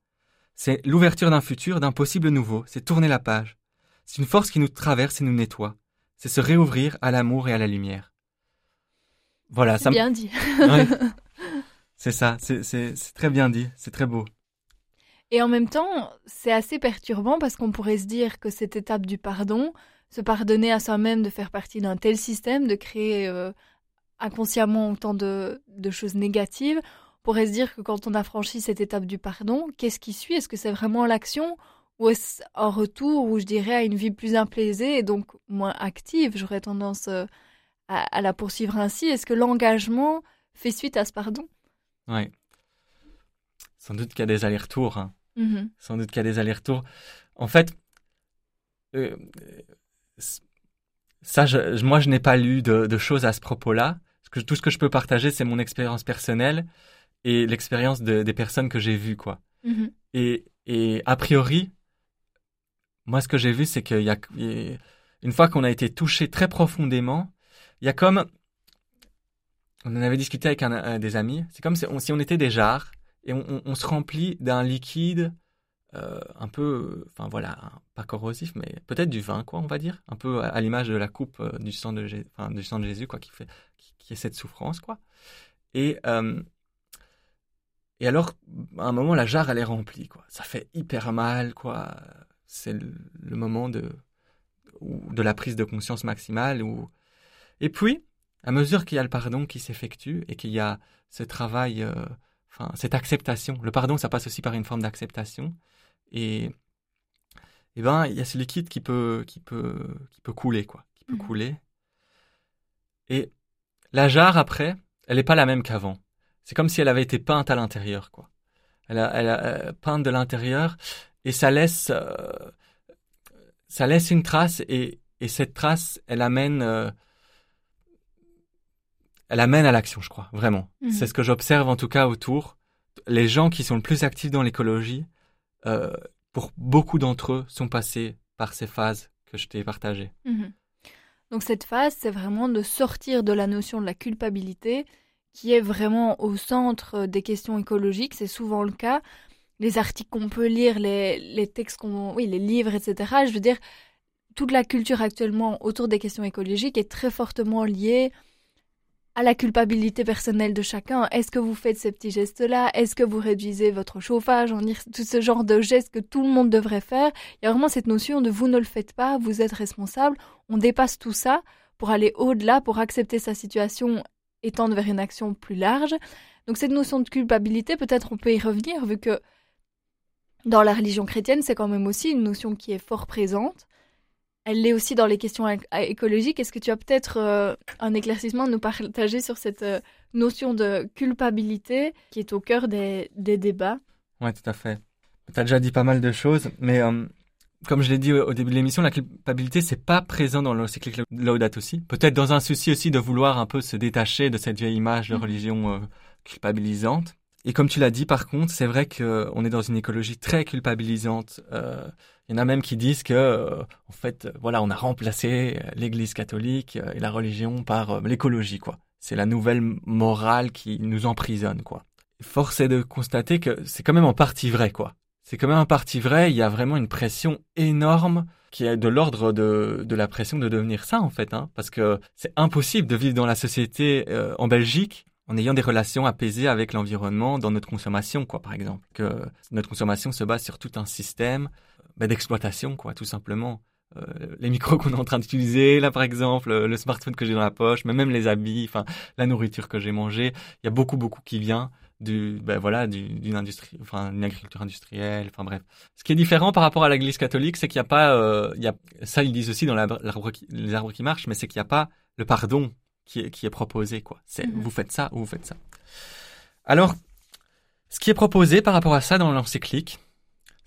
C'est l'ouverture d'un futur, d'un possible nouveau, c'est tourner la page. C'est une force qui nous traverse et nous nettoie. C'est se réouvrir à l'amour et à la lumière. Voilà, ça bien dit. [LAUGHS] C'est ça, c'est très bien dit, c'est très beau. Et en même temps, c'est assez perturbant parce qu'on pourrait se dire que cette étape du pardon, se pardonner à soi-même de faire partie d'un tel système, de créer euh, inconsciemment autant de, choses négatives, on pourrait se dire que quand on a franchi cette étape du pardon, qu'est-ce qui suit? Est-ce que c'est vraiment l'action ou est-ce un retour où je dirais à une vie plus implaisée et donc moins active? J'aurais tendance euh, à, la poursuivre ainsi. Est-ce que l'engagement fait suite à ce pardon? Oui. Sans doute qu'il y a des allers-retours. Hein. Mm-hmm. Sans doute qu'il y a des allers-retours. En fait, euh, ça, moi, je n'ai pas lu de choses à ce propos-là tout ce que je peux partager, c'est mon expérience personnelle et l'expérience des personnes que j'ai vues, quoi. Mm-hmm. Et, et a priori, moi, ce que j'ai vu, c'est qu'il y a, une fois qu'on a été touché très profondément, il y a comme, on en avait discuté avec un, des amis, c'est comme si on, si on, était des jarres et on, on se remplit d'un liquide euh, un peu, enfin voilà, pas corrosif, mais peut-être du vin, quoi, on va dire, un peu à, l'image de la coupe euh, du sang de, Jésus, quoi, qui fait, qui, est cette souffrance, quoi. Et euh, et alors, à un moment, la jarre, elle est remplie, quoi. Ça fait hyper mal, quoi. C'est le, moment de de la prise de conscience maximale. Ou... Et puis, à mesure qu'il y a le pardon qui s'effectue et qu'il y a ce travail, enfin, cette acceptation, le pardon, ça passe aussi par une forme d'acceptation. Et, ben, il y a ce liquide qui peut, qui peut, qui peut couler, quoi, qui peut mmh. couler. Et la jarre, après, elle n'est pas la même qu'avant. C'est comme si elle avait été peinte à l'intérieur, quoi. Elle a, elle a euh, peinte de l'intérieur et ça laisse, euh, ça laisse une trace et, et cette trace, elle amène, euh, elle amène à l'action, je crois, vraiment. Mmh. C'est ce que j'observe en tout cas autour. Les gens qui sont le plus actifs dans l'écologie, euh, pour beaucoup d'entre eux, sont passés par ces phases que je t'ai partagées. Mhm. Donc cette phase, c'est vraiment de sortir de la notion de la culpabilité, qui est vraiment au centre des questions écologiques. C'est souvent le cas. Les articles qu'on peut lire, les, les textes qu'on, oui, les livres, etc. Je veux dire, toute la culture actuellement autour des questions écologiques est très fortement liée à la culpabilité personnelle de chacun. Est-ce que vous faites ces petits gestes-là? Est-ce que vous réduisez votre chauffage? En tout ce genre de gestes que tout le monde devrait faire Il y a vraiment cette notion de vous ne le faites pas, vous êtes responsable. On dépasse tout ça pour aller au-delà, pour accepter sa situation et tendre vers une action plus large. Donc cette notion de culpabilité, peut-être on peut y revenir vu que dans la religion chrétienne, c'est quand même aussi une notion qui est fort présente. Elle l'est aussi dans les questions écologiques. Est-ce que tu as peut-être euh, un éclaircissement à nous partager sur cette euh, notion de culpabilité qui est au cœur des, débats? Oui, tout à fait. Tu as déjà dit pas mal de choses, mais euh, comme je l'ai dit au, début de l'émission, la culpabilité, c'est pas présent dans l'encyclique Laudato aussi. Peut-être dans un souci aussi de vouloir un peu se détacher de cette vieille image de mmh. religion culpabilisante. Et comme tu l'as dit, par contre, c'est vrai qu'on est dans une écologie très culpabilisante. Euh, il y en a même qui disent que, euh, en fait, voilà, on a remplacé l'Église catholique et la religion par euh, l'écologie, quoi. C'est la nouvelle morale qui nous emprisonne, quoi. Force est de constater que c'est quand même en partie vrai, quoi. C'est quand même en partie vrai. Il y a vraiment une pression énorme qui est de l'ordre de, de la pression de devenir ça, en fait, hein, parce que c'est impossible de vivre dans la société en Belgique en ayant des relations apaisées avec l'environnement dans notre consommation, quoi, par exemple. Que notre consommation se base sur tout un système bah, d'exploitation, quoi, tout simplement. Euh, les micros [LAUGHS] qu'on est en train d'utiliser, là par exemple, le smartphone que j'ai dans la poche, mais même les habits, enfin la nourriture que j'ai mangée, il y a beaucoup beaucoup qui vient du, ben voilà, d'une industrie, enfin une agriculture industrielle, enfin bref. Ce qui est différent par rapport à l'Église catholique, c'est qu'il n'y a pas, euh, il y a, ça ils disent aussi dans les arbres qui marchent, mais c'est qu'il n'y a pas le pardon qui est, qui est proposé, quoi. C'est mhm. vous faites ça ou vous faites ça. Alors, ce qui est proposé par rapport à ça dans l'encyclique,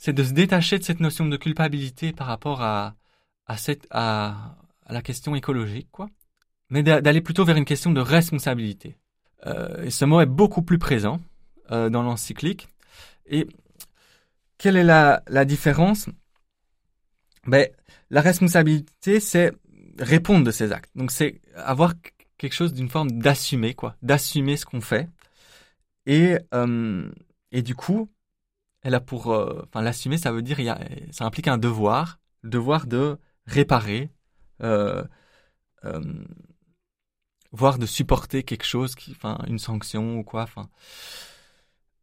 c'est de se détacher de cette notion de culpabilité par rapport à, à, cette, à, à la question écologique, quoi, mais d'aller plutôt vers une question de responsabilité. Euh, et ce mot est beaucoup plus présent euh, dans l'encyclique. Et quelle est la, la différence? Ben, La responsabilité, c'est répondre de ses actes. Donc c'est avoir quelque chose d'une forme d'assumer, quoi, d'assumer ce qu'on fait. Et, euh, et du coup, elle a pour, euh, enfin, l'assumer, ça veut dire, y a, ça implique un devoir, le devoir de réparer, euh, voire de supporter quelque chose, enfin, une sanction ou quoi, enfin.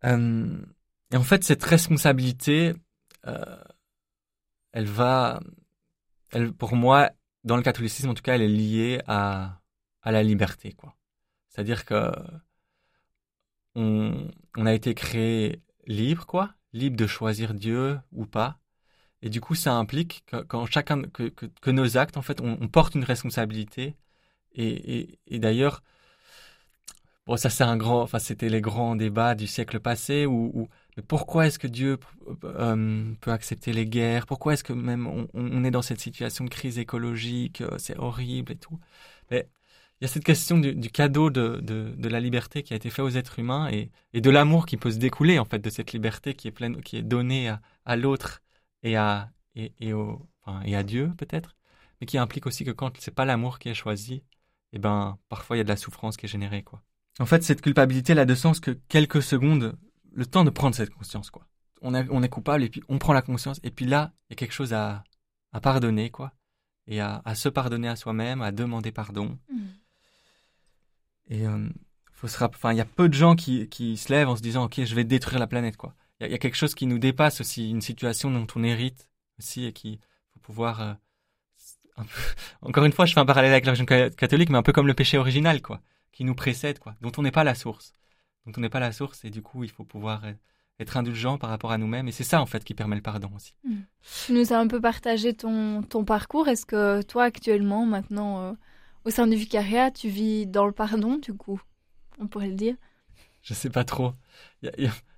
et en fait, cette responsabilité, elle va, elle, pour moi, dans le catholicisme en tout cas, elle est liée à à la liberté, quoi. C'est-à-dire que on, on, a été créé libre, quoi, libre de choisir Dieu ou pas. Et du coup, ça implique que, quand chacun, que, nos actes, en fait, on, porte une responsabilité. Et, et, d'ailleurs, bon, ça c'est un grand, enfin, c'était les grands débats du siècle passé où mais pourquoi est-ce que Dieu euh, peut accepter les guerres? Pourquoi est-ce que même on, on, est dans cette situation de crise écologique euh, C'est horrible et tout? Mais il y a cette question du, cadeau de, de, la liberté qui a été fait aux êtres humains et, et de l'amour qui peut se découler en fait de cette liberté qui est pleine, qui est donnée à, à l'autre et à et, et, au, enfin, et à Dieu peut-être, mais qui implique aussi que quand c'est pas l'amour qui est choisi, eh ben parfois il y a de la souffrance qui est générée quoi. En fait, cette culpabilité elle a de sens que quelques secondes, le temps de prendre cette conscience quoi. On, on est coupable et puis on prend la conscience et puis là il y a quelque chose à, à pardonner quoi et à, à se pardonner à soi-même, à demander pardon. Mmh. Et euh, il y a peu de gens qui, se lèvent en se disant, ok, je vais détruire la planète. Il y, a quelque chose qui nous dépasse aussi, une situation dont on hérite aussi et qui faut pouvoir. Euh. [LAUGHS] Encore une fois, je fais un parallèle avec la religion catholique, mais un peu comme le péché original, quoi, qui nous précède, quoi, dont on n'est pas la source, dont on n'est pas la source, et du coup, il faut pouvoir être indulgent par rapport à nous-mêmes, et c'est ça en fait qui permet le pardon aussi. Hmm. Tu nous as un peu partagé ton, parcours. Est-ce que toi actuellement, maintenant, euh, au sein du vicariat, tu vis dans le pardon, du coup, on pourrait le dire Je sais pas trop.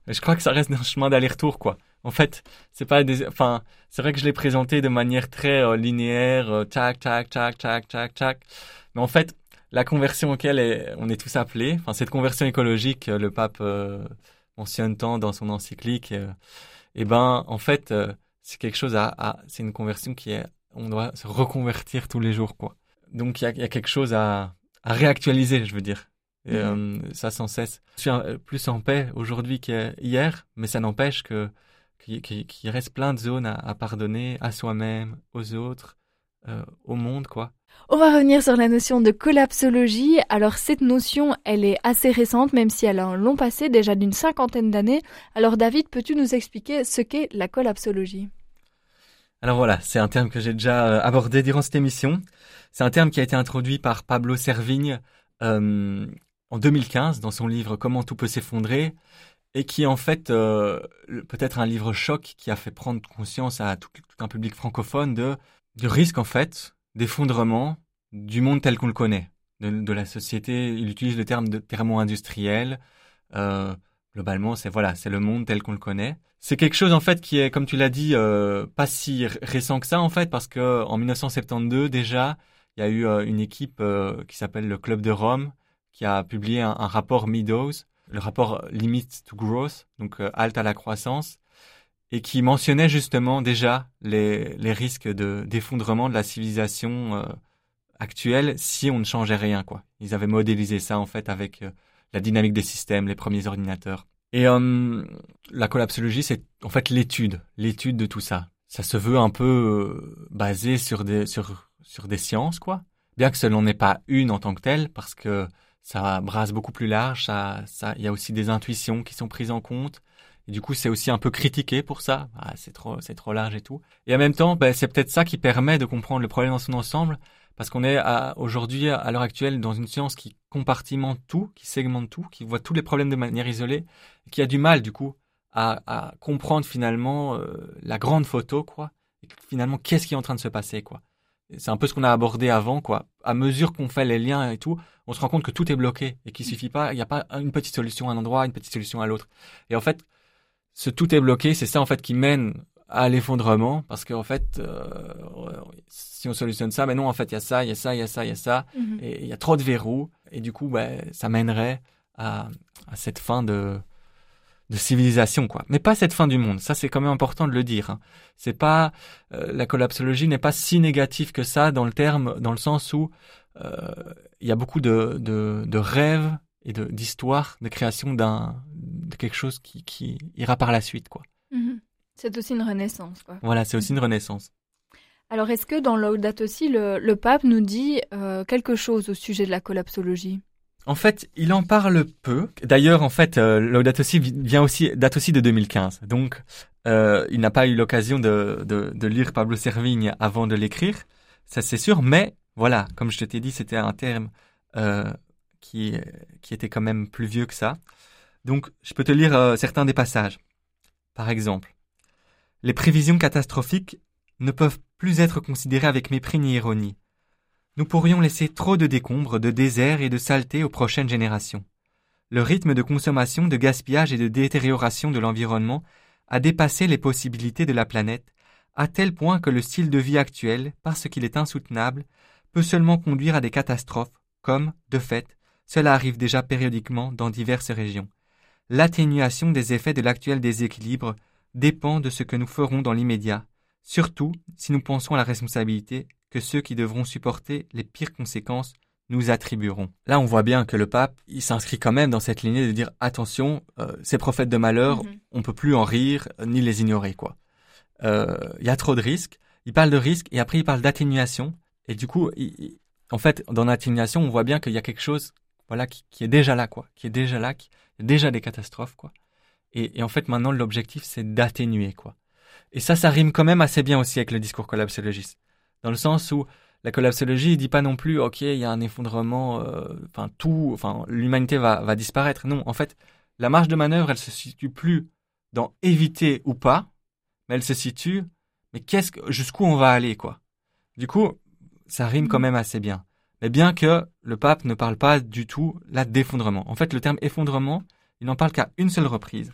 Je crois que ça reste un chemin d'aller-retour, quoi. En fait, c'est pas des, enfin, c'est vrai que je l'ai présenté de manière très euh, linéaire, euh, tac, tac, tac, tac, tac, tac. Mais en fait, la conversion auquel on est tous appelés, enfin, cette conversion écologique, le pape euh, mentionne tant dans son encyclique, eh ben, en fait, c'est quelque chose à c'est une conversion qui est, on doit se reconvertir tous les jours, quoi donc il y a, y a, quelque chose à, à, réactualiser, je veux dire. Et, mhm. euh, ça sans cesse. Je suis plus en paix aujourd'hui qu'hier, mais ça n'empêche que qu'il reste plein de zones à, à pardonner à soi-même, aux autres, euh, au monde, quoi. On va revenir sur la notion de collapsologie. Alors cette notion, elle est assez récente, même si elle a un long passé, déjà d'une cinquantaine d'années. Alors David, peux-tu nous expliquer ce qu'est la collapsologie? Alors voilà, c'est un terme que j'ai déjà euh, abordé durant cette émission. C'est un terme qui a été introduit par Pablo Servigne euh, en 2015 dans son livre Comment tout peut s'effondrer. et qui est en fait euh, peut-être un livre choc qui a fait prendre conscience à tout, un public francophone de du risque en fait d'effondrement du monde tel qu'on le connaît, de, la société. Il utilise le terme de thermo-industriel. Euh, globalement, c'est voilà, c'est le monde tel qu'on le connaît. C'est quelque chose en fait qui est, comme tu l'as dit, euh, pas si récent que ça en fait, parce que en 1972 déjà, il y a eu euh, une équipe euh, qui s'appelle le Club de Rome qui a publié un, un rapport Meadows, le rapport Limit to Growth, donc halte à la croissance, et qui mentionnait justement déjà les, les risques de d'effondrement de la civilisation actuelle si on ne changeait rien quoi. Ils avaient modélisé ça en fait avec la dynamique des systèmes, les premiers ordinateurs. Et euh, la collapsologie, c'est en fait l'étude, l'étude de tout ça. Ça se veut un peu euh, basé sur des sur sur des sciences, quoi. Bien que ce n'en est pas une en tant que telle, parce que ça brasse beaucoup plus large. Ça, ça, il y a aussi des intuitions qui sont prises en compte. Et du coup, c'est aussi un peu critiqué pour ça. Ah, c'est trop, c'est trop large et tout. Et en même temps, ben, c'est peut-être ça qui permet de comprendre le problème dans son ensemble, parce qu'on est aujourd'hui, à l'heure actuelle, dans une science qui compartimente tout, qui segmente tout, qui voit tous les problèmes de manière isolée, qui a du mal, du coup, à, comprendre finalement euh, la grande photo, quoi. Et finalement, qu'est-ce qui est en train de se passer, quoi. C'est un peu ce qu'on a abordé avant, quoi. À mesure qu'on fait les liens et tout, on se rend compte que tout est bloqué et qu'il suffit pas, il n'y a pas une petite solution à un endroit, une petite solution à l'autre. Et en fait, ce tout est bloqué, c'est ça en fait qui mène à l'effondrement parce qu'en fait, euh, si on solutionne ça, mais non, en fait, il y a ça, il y a ça, il y a ça, il y a ça, mhm. et il y a trop de verrous, et du coup, ben, ça mènerait à, à, cette fin de, de civilisation, quoi. Mais pas cette fin du monde. Ça, c'est quand même important de le dire. Hein. C'est pas euh, la collapsologie n'est pas si négative que ça dans le terme, dans le sens où euh, il y a beaucoup de, de, de rêves et de d'histoires de création d'un de quelque chose qui, qui ira par la suite, quoi. Mhm. C'est aussi une renaissance, quoi. Voilà, c'est aussi une renaissance. Alors, est-ce que dans Laudato aussi, le, pape nous dit euh, quelque chose au sujet de la collapsologie? En fait, il en parle peu. D'ailleurs, en fait, euh, Laudato Si vient aussi, date aussi de 2015. Donc, euh, il n'a pas eu l'occasion de, de, lire Pablo Servigne avant de l'écrire. Ça, c'est sûr. Mais, voilà, comme je t'ai dit, c'était un terme euh, qui, qui était quand même plus vieux que ça. Donc, je peux te lire certains des passages. Par exemple, les prévisions catastrophiques ne peuvent plus être considérées avec mépris ni ironie. Nous pourrions laisser trop de décombres, de déserts et de saleté aux prochaines générations. Le rythme de consommation, de gaspillage et de détérioration de l'environnement a dépassé les possibilités de la planète, à tel point que le style de vie actuel, parce qu'il est insoutenable, peut seulement conduire à des catastrophes, comme, de fait, cela arrive déjà périodiquement dans diverses régions. L'atténuation des effets de l'actuel déséquilibre dépend de ce que nous ferons dans l'immédiat, surtout si nous pensons à la responsabilité que ceux qui devront supporter les pires conséquences nous attribueront. Là, on voit bien que le pape, il s'inscrit quand même dans cette lignée de dire attention, euh, ces prophètes de malheur, mhm. on peut plus en rire ni les ignorer, quoi. Euh, il y a trop de risques. Il parle de risques et après il parle d'atténuation. Et du coup, en fait, dans l'atténuation, on voit bien qu'il y a quelque chose, voilà, qui, qui, est déjà là, quoi, qui est déjà là, qui, a déjà des catastrophes, quoi. Et, en fait, maintenant, l'objectif, c'est d'atténuer, quoi. Et ça, ça rime quand même assez bien aussi avec le discours collapsologiste. Dans le sens où la collapsologie, il dit pas non plus, OK, il y a un effondrement, euh, enfin, tout, enfin, l'humanité va, va disparaître. Non, en fait, la marge de manœuvre, elle se situe plus dans éviter ou pas, mais elle se situe, mais qu'est-ce que, jusqu'où on va aller, quoi. Du coup, ça rime quand mmh. même assez bien. Mais bien que le pape ne parle pas du tout là d'effondrement. En fait, le terme effondrement, il n'en parle qu'à une seule reprise.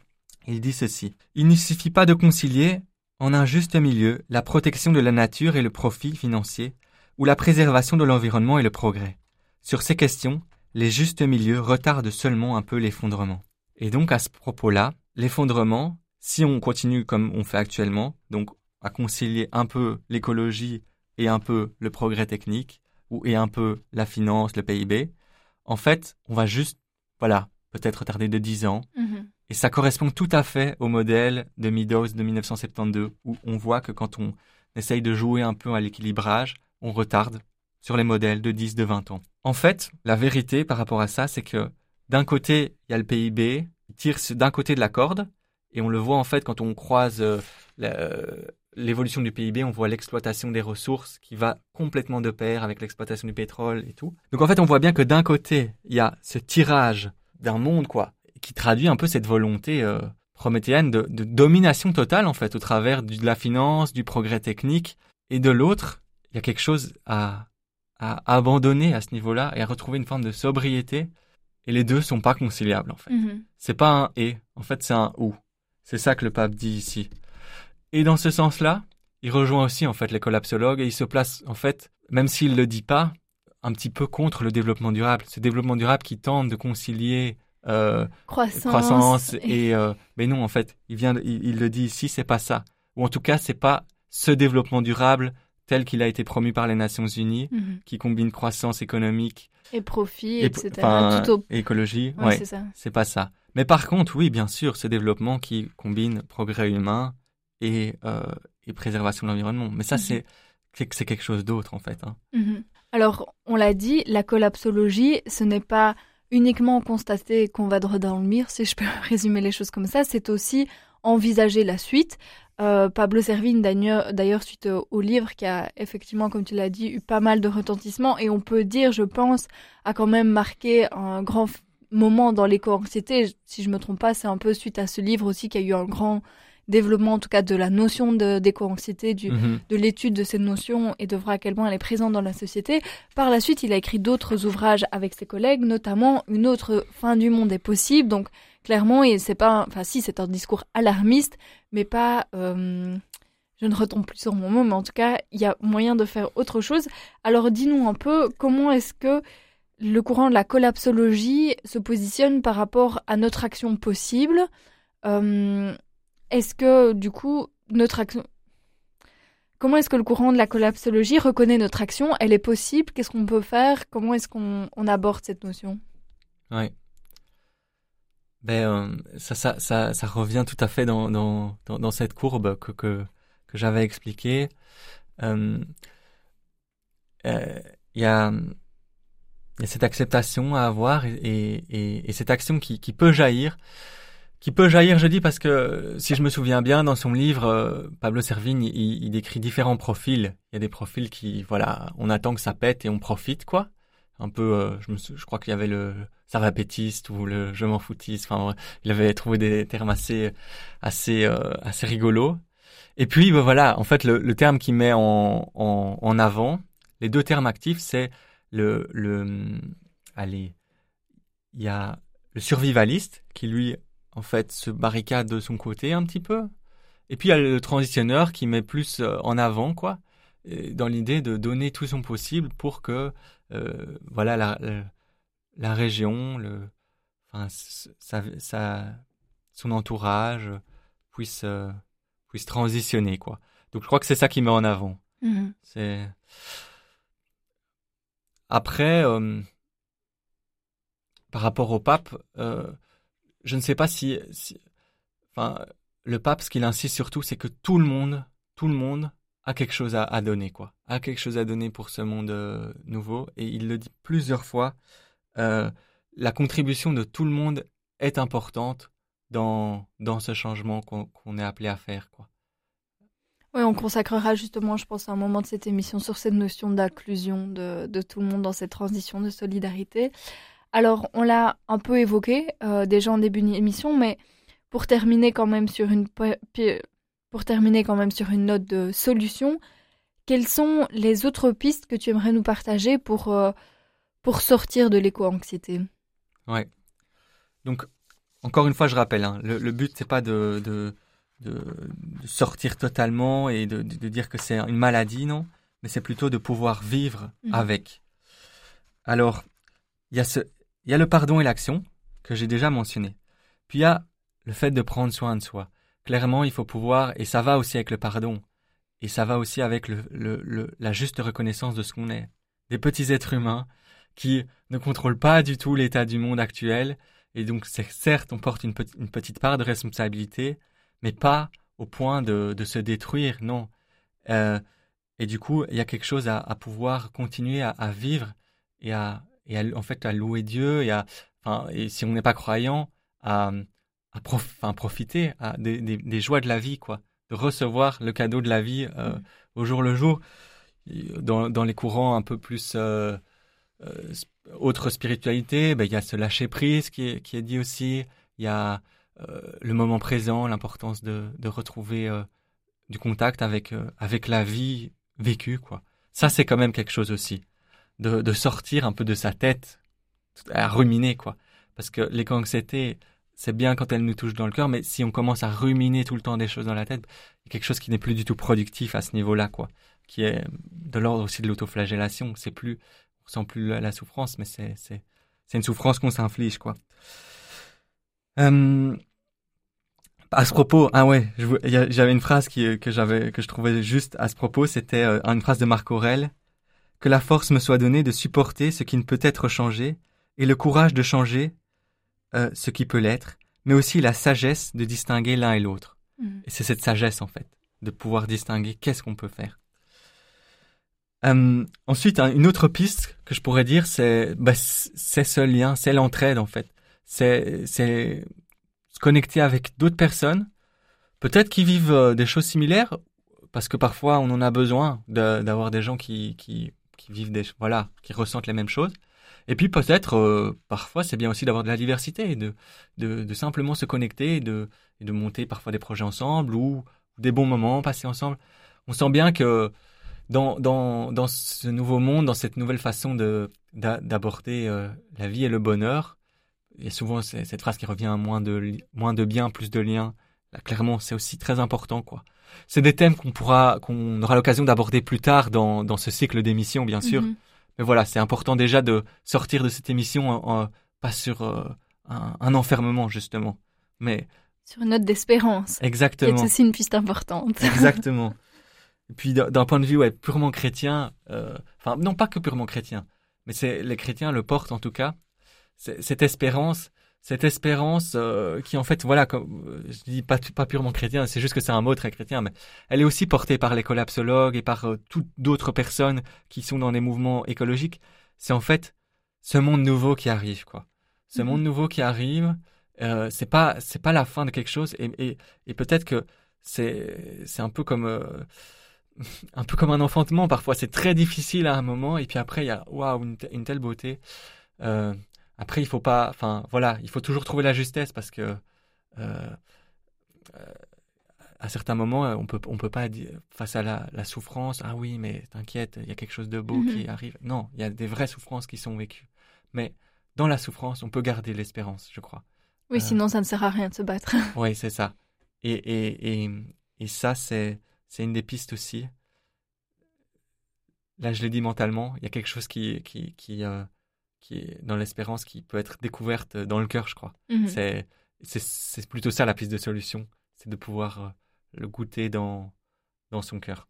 Il dit ceci. Il ne suffit pas de concilier, en un juste milieu, la protection de la nature et le profit financier, ou la préservation de l'environnement et le progrès. Sur ces questions, les justes milieux retardent seulement un peu l'effondrement. Et donc à ce propos-là, l'effondrement, si on continue comme on fait actuellement, donc à concilier un peu l'écologie et un peu le progrès technique, ou et un peu la finance, le PIB, en fait, on va juste, voilà, peut-être retardé de 10 ans. Mhm. Et ça correspond tout à fait au modèle de Meadows de 1972, où on voit que quand on essaye de jouer un peu à l'équilibrage, on retarde sur les modèles de 10, de 20 ans. En fait, la vérité par rapport à ça, c'est que d'un côté, il y a le PIB, il tire d'un côté de la corde, et on le voit en fait quand on croise euh, l'évolution du PIB, on voit l'exploitation des ressources qui va complètement de pair avec l'exploitation du pétrole et tout. Donc en fait, on voit bien que d'un côté, il y a ce tirage d'un monde, quoi, qui traduit un peu cette volonté euh, prométhéenne de, domination totale en fait au travers de la finance, du progrès technique, et de l'autre, il y a quelque chose à, à abandonner à ce niveau-là et à retrouver une forme de sobriété. Et les deux sont pas conciliables en fait. Mm-hmm. C'est pas un et, en fait c'est un ou. C'est ça que le pape dit ici. Et dans ce sens-là, il rejoint aussi en fait les collapsologues et il se place en fait, même s'il le dit pas, un petit peu contre le développement durable. Ce développement durable qui tente de concilier euh, croissance, et, euh, mais non en fait, il vient, il, le dit ici, c'est pas ça. Ou en tout cas, c'est pas ce développement durable tel qu'il a été promu par les Nations Unies, mhm. qui combine croissance économique et profit, etc. écologie, ouais, c'est pas ça. Mais par contre, oui, bien sûr, ce développement qui combine progrès humain et, euh, et préservation de l'environnement. Mais ça, mhm. c'est c'est quelque chose d'autre en fait. Hein. Mhm. Alors, on l'a dit, la collapsologie, ce n'est pas uniquement constater qu'on va droit dans le si je peux [LAUGHS] résumer les choses comme ça, c'est aussi envisager la suite. Euh, Pablo Servigne, d'ailleurs, suite au livre qui a effectivement, comme tu l'as dit, eu pas mal de retentissement, et on peut dire, je pense, a quand même marqué un grand moment dans l'éco-anxiété. Si je me trompe pas, c'est un peu suite à ce livre aussi qu'il y a eu un grand développement en tout cas de la notion d'éco-anxiété, mhm. de l'étude de cette notion et de voir à quel point elle est présente dans la société. Par la suite, il a écrit d'autres ouvrages avec ses collègues, notamment Une autre fin du monde est possible. Donc clairement, c'est pas, enfin si, c'est un discours alarmiste, mais pas. Euh, je ne retombe plus sur mon mot, mais en tout cas, il y a moyen de faire autre chose. Alors dis-nous un peu comment est-ce que le courant de la collapsologie se positionne par rapport à notre action possible? Euh, est-ce que, du coup, notre action... Comment est-ce que le courant de la collapsologie reconnaît notre action? Elle est possible? Qu'est-ce qu'on peut faire? Comment est-ce qu'on aborde cette notion? Oui. Ben, euh, ça, ça, ça, ça, revient tout à fait dans, dans, dans, cette courbe que, que, que j'avais expliquée. Euh, euh, il y, a, y, a, cette acceptation à avoir et, et, et cette action qui, qui peut jaillir qui peut jaillir, je dis, parce que si je me souviens bien, dans son livre, euh, Pablo Servigne, il, il, décrit différents profils. Il y a des profils qui, voilà, on attend que ça pète et on profite, quoi. Un peu, euh, je, me, je crois qu'il y avait le ça va pétiste ou le je m'en foutiste. Enfin, il avait trouvé des termes assez, assez, euh, assez rigolos. Et puis, ben, voilà, en fait, le, le terme qu'il met en, en, en, avant, les deux termes actifs, c'est le, le, allez, il y a le survivaliste qui lui en fait, se barricade de son côté un petit peu. Et puis il y a le transitionneur qui met plus euh, en avant, quoi, dans l'idée de donner tout son possible pour que, euh, voilà, la, la, région, le, enfin, son entourage puisse, euh, puisse transitionner, quoi. Donc je crois que c'est ça qui met en avant. Mm-hmm. C'est après, par rapport au pape je ne sais pas si, enfin, le pape, ce qu'il insiste surtout, c'est que tout le monde, tout le monde a quelque chose à, donner, quoi, a quelque chose à donner pour ce monde euh, nouveau. Et il le dit plusieurs fois. Euh, la contribution de tout le monde est importante dans dans ce changement qu'on est appelé à faire, quoi. Oui, on consacrera justement, je pense, un moment de cette émission sur cette notion d'inclusion de, de, tout le monde dans cette transition de solidarité. Alors, on l'a un peu évoqué euh, déjà en début d'émission, mais pour terminer quand même sur une pour terminer quand même sur une note de solution, quelles sont les autres pistes que tu aimerais nous partager pour euh, pour sortir de l'éco-anxiété? Ouais. Donc encore une fois, je rappelle, hein, le, le, but c'est pas de, de, de, sortir totalement et de, dire que c'est une maladie, non, mais c'est plutôt de pouvoir vivre mmh. avec. Alors, il y a ce, il y a le pardon et l'action, que j'ai déjà mentionné. Puis il y a le fait de prendre soin de soi. Clairement, il faut pouvoir, et ça va aussi avec le pardon, et ça va aussi avec le, le, la juste reconnaissance de ce qu'on est. Des petits êtres humains qui ne contrôlent pas du tout l'état du monde actuel, et donc certes, on porte une, petite part de responsabilité, mais pas au point de, se détruire, non. Euh, et du coup, il y a quelque chose à, pouvoir continuer à vivre et à, et à, en fait à louer Dieu et à, enfin, et si on n'est pas croyant, à, à profiter à des, des, des, joies de la vie, quoi, de recevoir le cadeau de la vie euh, mm. au jour le jour. Dans, dans les courants un peu plus euh, euh, autre spiritualité, ben, il y a ce lâcher prise qui est, qui est dit aussi. il y a le moment présent, l'importance de, de retrouver du contact avec avec la vie vécue, quoi. Ça, c'est quand même quelque chose aussi, de, de sortir un peu de sa tête, à ruminer, quoi. Parce que les anxiétés, c'est bien quand elles nous touchent dans le cœur, mais si on commence à ruminer tout le temps des choses dans la tête, il y a quelque chose qui n'est plus du tout productif à ce niveau-là, quoi. Qui est de l'ordre aussi de l'autoflagellation. C'est plus, on ressent plus la, souffrance, mais c'est, c'est, c'est une souffrance qu'on s'inflige, quoi. Euh, à ce propos, ah ouais, j'avais une phrase qui, que j'avais, que je trouvais juste à ce propos, c'était euh, une phrase de Marc Aurel. Que la force me soit donnée de supporter ce qui ne peut être changé, et le courage de changer euh, ce qui peut l'être, mais aussi la sagesse de distinguer l'un et l'autre. Mm. Et c'est cette sagesse, en fait, de pouvoir distinguer qu'est-ce qu'on peut faire. Euh, ensuite, une autre piste que je pourrais dire, c'est bah, ce lien, c'est l'entraide, en fait. C'est se connecter avec d'autres personnes, peut-être qui vivent euh, des choses similaires, parce que parfois on en a besoin d'avoir des gens qui, qui, qui vivent des voilà, qui ressentent les mêmes choses. Et puis peut-être, euh, parfois, c'est bien aussi d'avoir de la diversité, de, de, simplement se connecter et de, de monter parfois des projets ensemble ou des bons moments passés ensemble. On sent bien que dans, dans, dans ce nouveau monde, dans cette nouvelle façon de d'aborder euh, la vie et le bonheur, il y a souvent cette phrase qui revient moins de moins de bien, plus de liens. Clairement, c'est aussi très important, quoi. C'est des thèmes qu'on pourra, qu'on aura l'occasion d'aborder plus tard dans, dans ce cycle d'émissions, bien sûr. Mm-hmm. Mais voilà, c'est important déjà de sortir de cette émission pas sur euh, un, enfermement justement, mais sur une note d'espérance. Exactement. C'est aussi une piste importante. Exactement. [LAUGHS] Et puis d'un point de vue ouais, purement chrétien, euh, enfin non pas que purement chrétien, mais c'est les chrétiens le portent en tout cas. Cette espérance, cette espérance euh, qui en fait voilà comme euh, je dis pas pas purement chrétien c'est juste que c'est un mot très chrétien mais elle est aussi portée par les collapsologues et par euh, toutes d'autres personnes qui sont dans des mouvements écologiques. C'est en fait ce monde nouveau qui arrive quoi. Ce monde mhm. nouveau qui arrive euh, c'est pas c'est pas la fin de quelque chose et et, et peut-être que c'est c'est un peu comme [LAUGHS] un peu comme un enfantement parfois. C'est très difficile à un moment et puis après il y a waouh une, une, telle beauté après, il faut pas, enfin voilà, il faut toujours trouver la justesse parce que euh, à certains moments, on peut on peut pas dire face à la, la souffrance, ah oui, mais t'inquiète, il y a quelque chose de beau mhm. qui arrive. Non, il y a des vraies souffrances qui sont vécues. Mais dans la souffrance, on peut garder l'espérance, je crois. Oui, euh, sinon ça ne sert à rien de se battre. [LAUGHS] oui, c'est ça. Et, et, et, et ça, c'est c'est une des pistes aussi. Là, je l'ai dit mentalement, il y a quelque chose qui qui qui euh, qui est dans l'espérance qui peut être découverte dans le cœur, je crois. Mhm. C'est c'est plutôt ça la piste de solution, c'est de pouvoir euh, le goûter dans dans son cœur.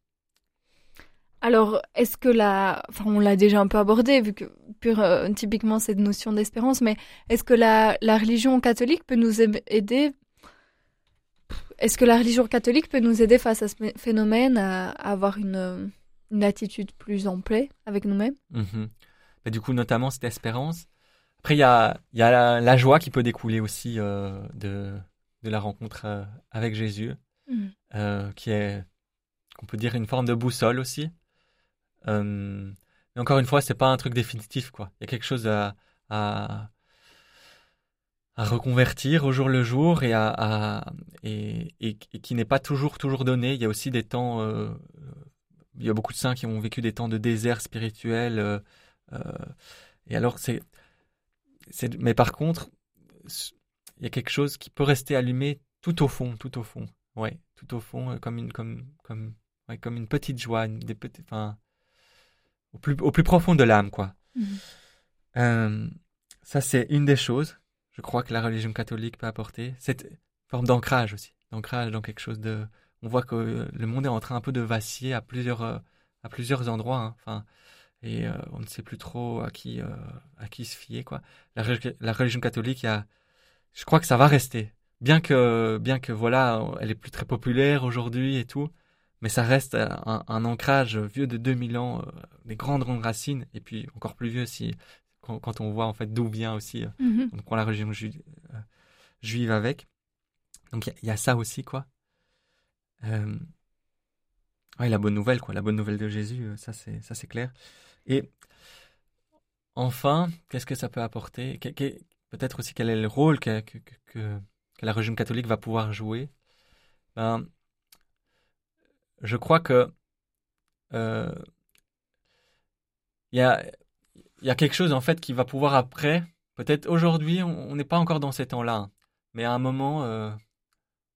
Alors, est-ce que la, enfin, on l'a déjà un peu abordé vu que pure, euh, typiquement cette notion d'espérance, mais est-ce que la, la religion catholique peut nous aider? Est-ce que la religion catholique peut nous aider face à ce phénomène à, avoir une, une attitude plus en paix avec nous-mêmes? Mhm bah, du coup, notamment cette espérance. Après, il y a, y a la, joie qui peut découler aussi euh, de, de la rencontre euh, avec Jésus, mmh. euh, qui est, qu'on peut dire, une forme de boussole aussi. mais encore une fois, c'est pas un truc définitif, quoi. Il y a quelque chose à, à, à reconvertir au jour le jour et, à, et, et, qui n'est pas toujours, toujours donné. Il y a aussi des temps, il y a beaucoup de saints qui ont vécu des temps de désert spirituel et alors, c'est, c'est, mais par contre, il y a quelque chose qui peut rester allumé tout au fond, tout au fond. Ouais, tout au fond, euh, comme une, comme, comme, ouais, comme une petite joie, des petites, enfin, au plus, au plus profond de l'âme, quoi. Mhm. Euh, ça, c'est une des choses, je crois que la religion catholique peut apporter. Cette forme d'ancrage aussi, d'ancrage dans quelque chose de. On voit que le monde est en train un peu de vaciller à plusieurs, à plusieurs endroits. Hein. Enfin, et euh, on ne sait plus trop à qui, euh, à qui se fier. Quoi. La, la religion catholique, y a, je crois que ça va rester. Bien que, bien que voilà, elle est plus très populaire aujourd'hui et tout, mais ça reste un, un, ancrage vieux de 2000 ans, euh, des grandes, grandes racines, et puis encore plus vieux si, quand, quand on voit en fait d'où vient aussi, prend la religion juive avec. Donc il y, y, a ça aussi, quoi. Oui, la bonne nouvelle, quoi. La bonne nouvelle de Jésus, ça c'est, ça c'est clair. Et enfin, qu'est-ce que ça peut apporter? Peut-être aussi quel est le rôle que, que, que, que la religion catholique va pouvoir jouer? Ben, je crois que euh, il y, a, y a quelque chose en fait qui va pouvoir après, peut-être aujourd'hui, on n'est pas encore dans ces temps-là, hein, mais à un moment, euh,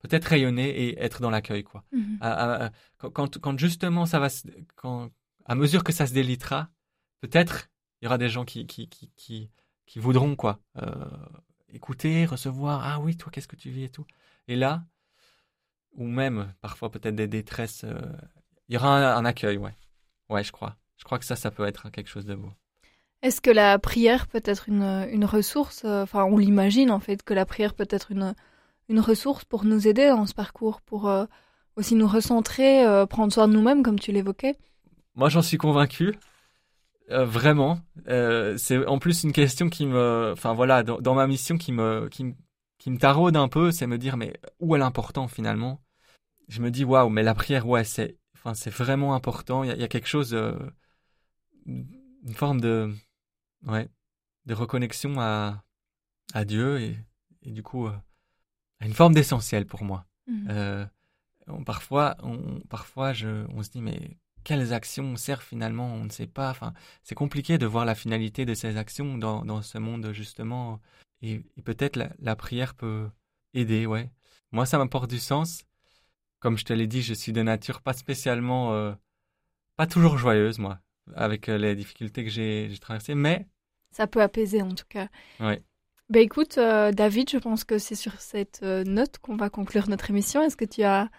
peut-être rayonner et être dans l'accueil, quoi. À- à- quand, quand justement ça va, quand, à mesure que ça se délitera, peut-être il y aura des gens qui, qui, qui, qui, qui voudront, quoi, euh, écouter, recevoir, ah oui, toi, qu'est-ce que tu vis et tout. Et là, ou même parfois peut-être des détresses, euh, il y aura un, un accueil, ouais. Ouais, je crois. Je crois que ça, ça peut être quelque chose de beau. Est-ce que la prière peut être une, une ressource euh, Enfin, on l'imagine en fait que la prière peut être une, une ressource pour nous aider dans ce parcours, pour euh, aussi nous recentrer, prendre soin de nous-mêmes, comme tu l'évoquais? Moi, j'en suis convaincu. Euh, vraiment. Euh, c'est en plus une question qui me. Enfin, voilà, dans, dans ma mission qui me, qui, me- qui me taraude un peu, c'est me dire, mais où est l'important finalement? Je me dis, waouh, mais la prière, ouais, c'est enfin, c'est vraiment important. Il y, a- il y a quelque chose. euh, une forme de. Ouais. De reconnexion à, à Dieu et, et du coup, euh, à une forme d'essentiel pour moi. Euh, on- parfois, on, parfois je, on se dit, mais quelles actions servent finalement On ne sait pas. Enfin, c'est compliqué de voir la finalité de ces actions dans, dans ce monde, justement. Et, et peut-être la, la prière peut aider, ouais. Moi, ça m'apporte du sens. Comme je te l'ai dit, je suis de nature pas spécialement. euh, pas toujours joyeuse, moi, avec euh, les difficultés que j'ai traversées. Mais, Ça peut apaiser en tout cas. Ouais. Ben écoute, euh, David, je pense que c'est sur cette note qu'on va conclure notre émission. Est-ce que tu as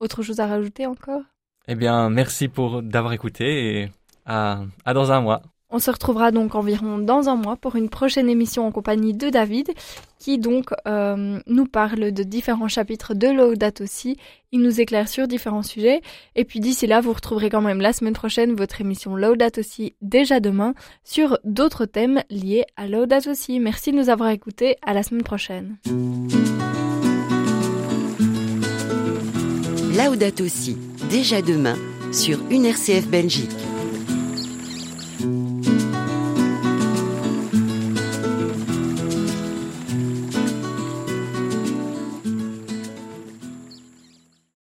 autre chose à rajouter encore? Eh bien, merci pour d'avoir écouté et à, dans un mois. On se retrouvera donc environ dans un mois pour une prochaine émission en compagnie de David, qui donc euh, nous parle de différents chapitres de Laudato aussi. Il nous éclaire sur différents sujets. Et puis d'ici là, vous retrouverez quand même la semaine prochaine votre émission Laudato aussi déjà demain sur d'autres thèmes liés à Laudato aussi. Merci de nous avoir écoutés. À la semaine prochaine. Laudato Si, déjà demain, sur une RCF Belgique.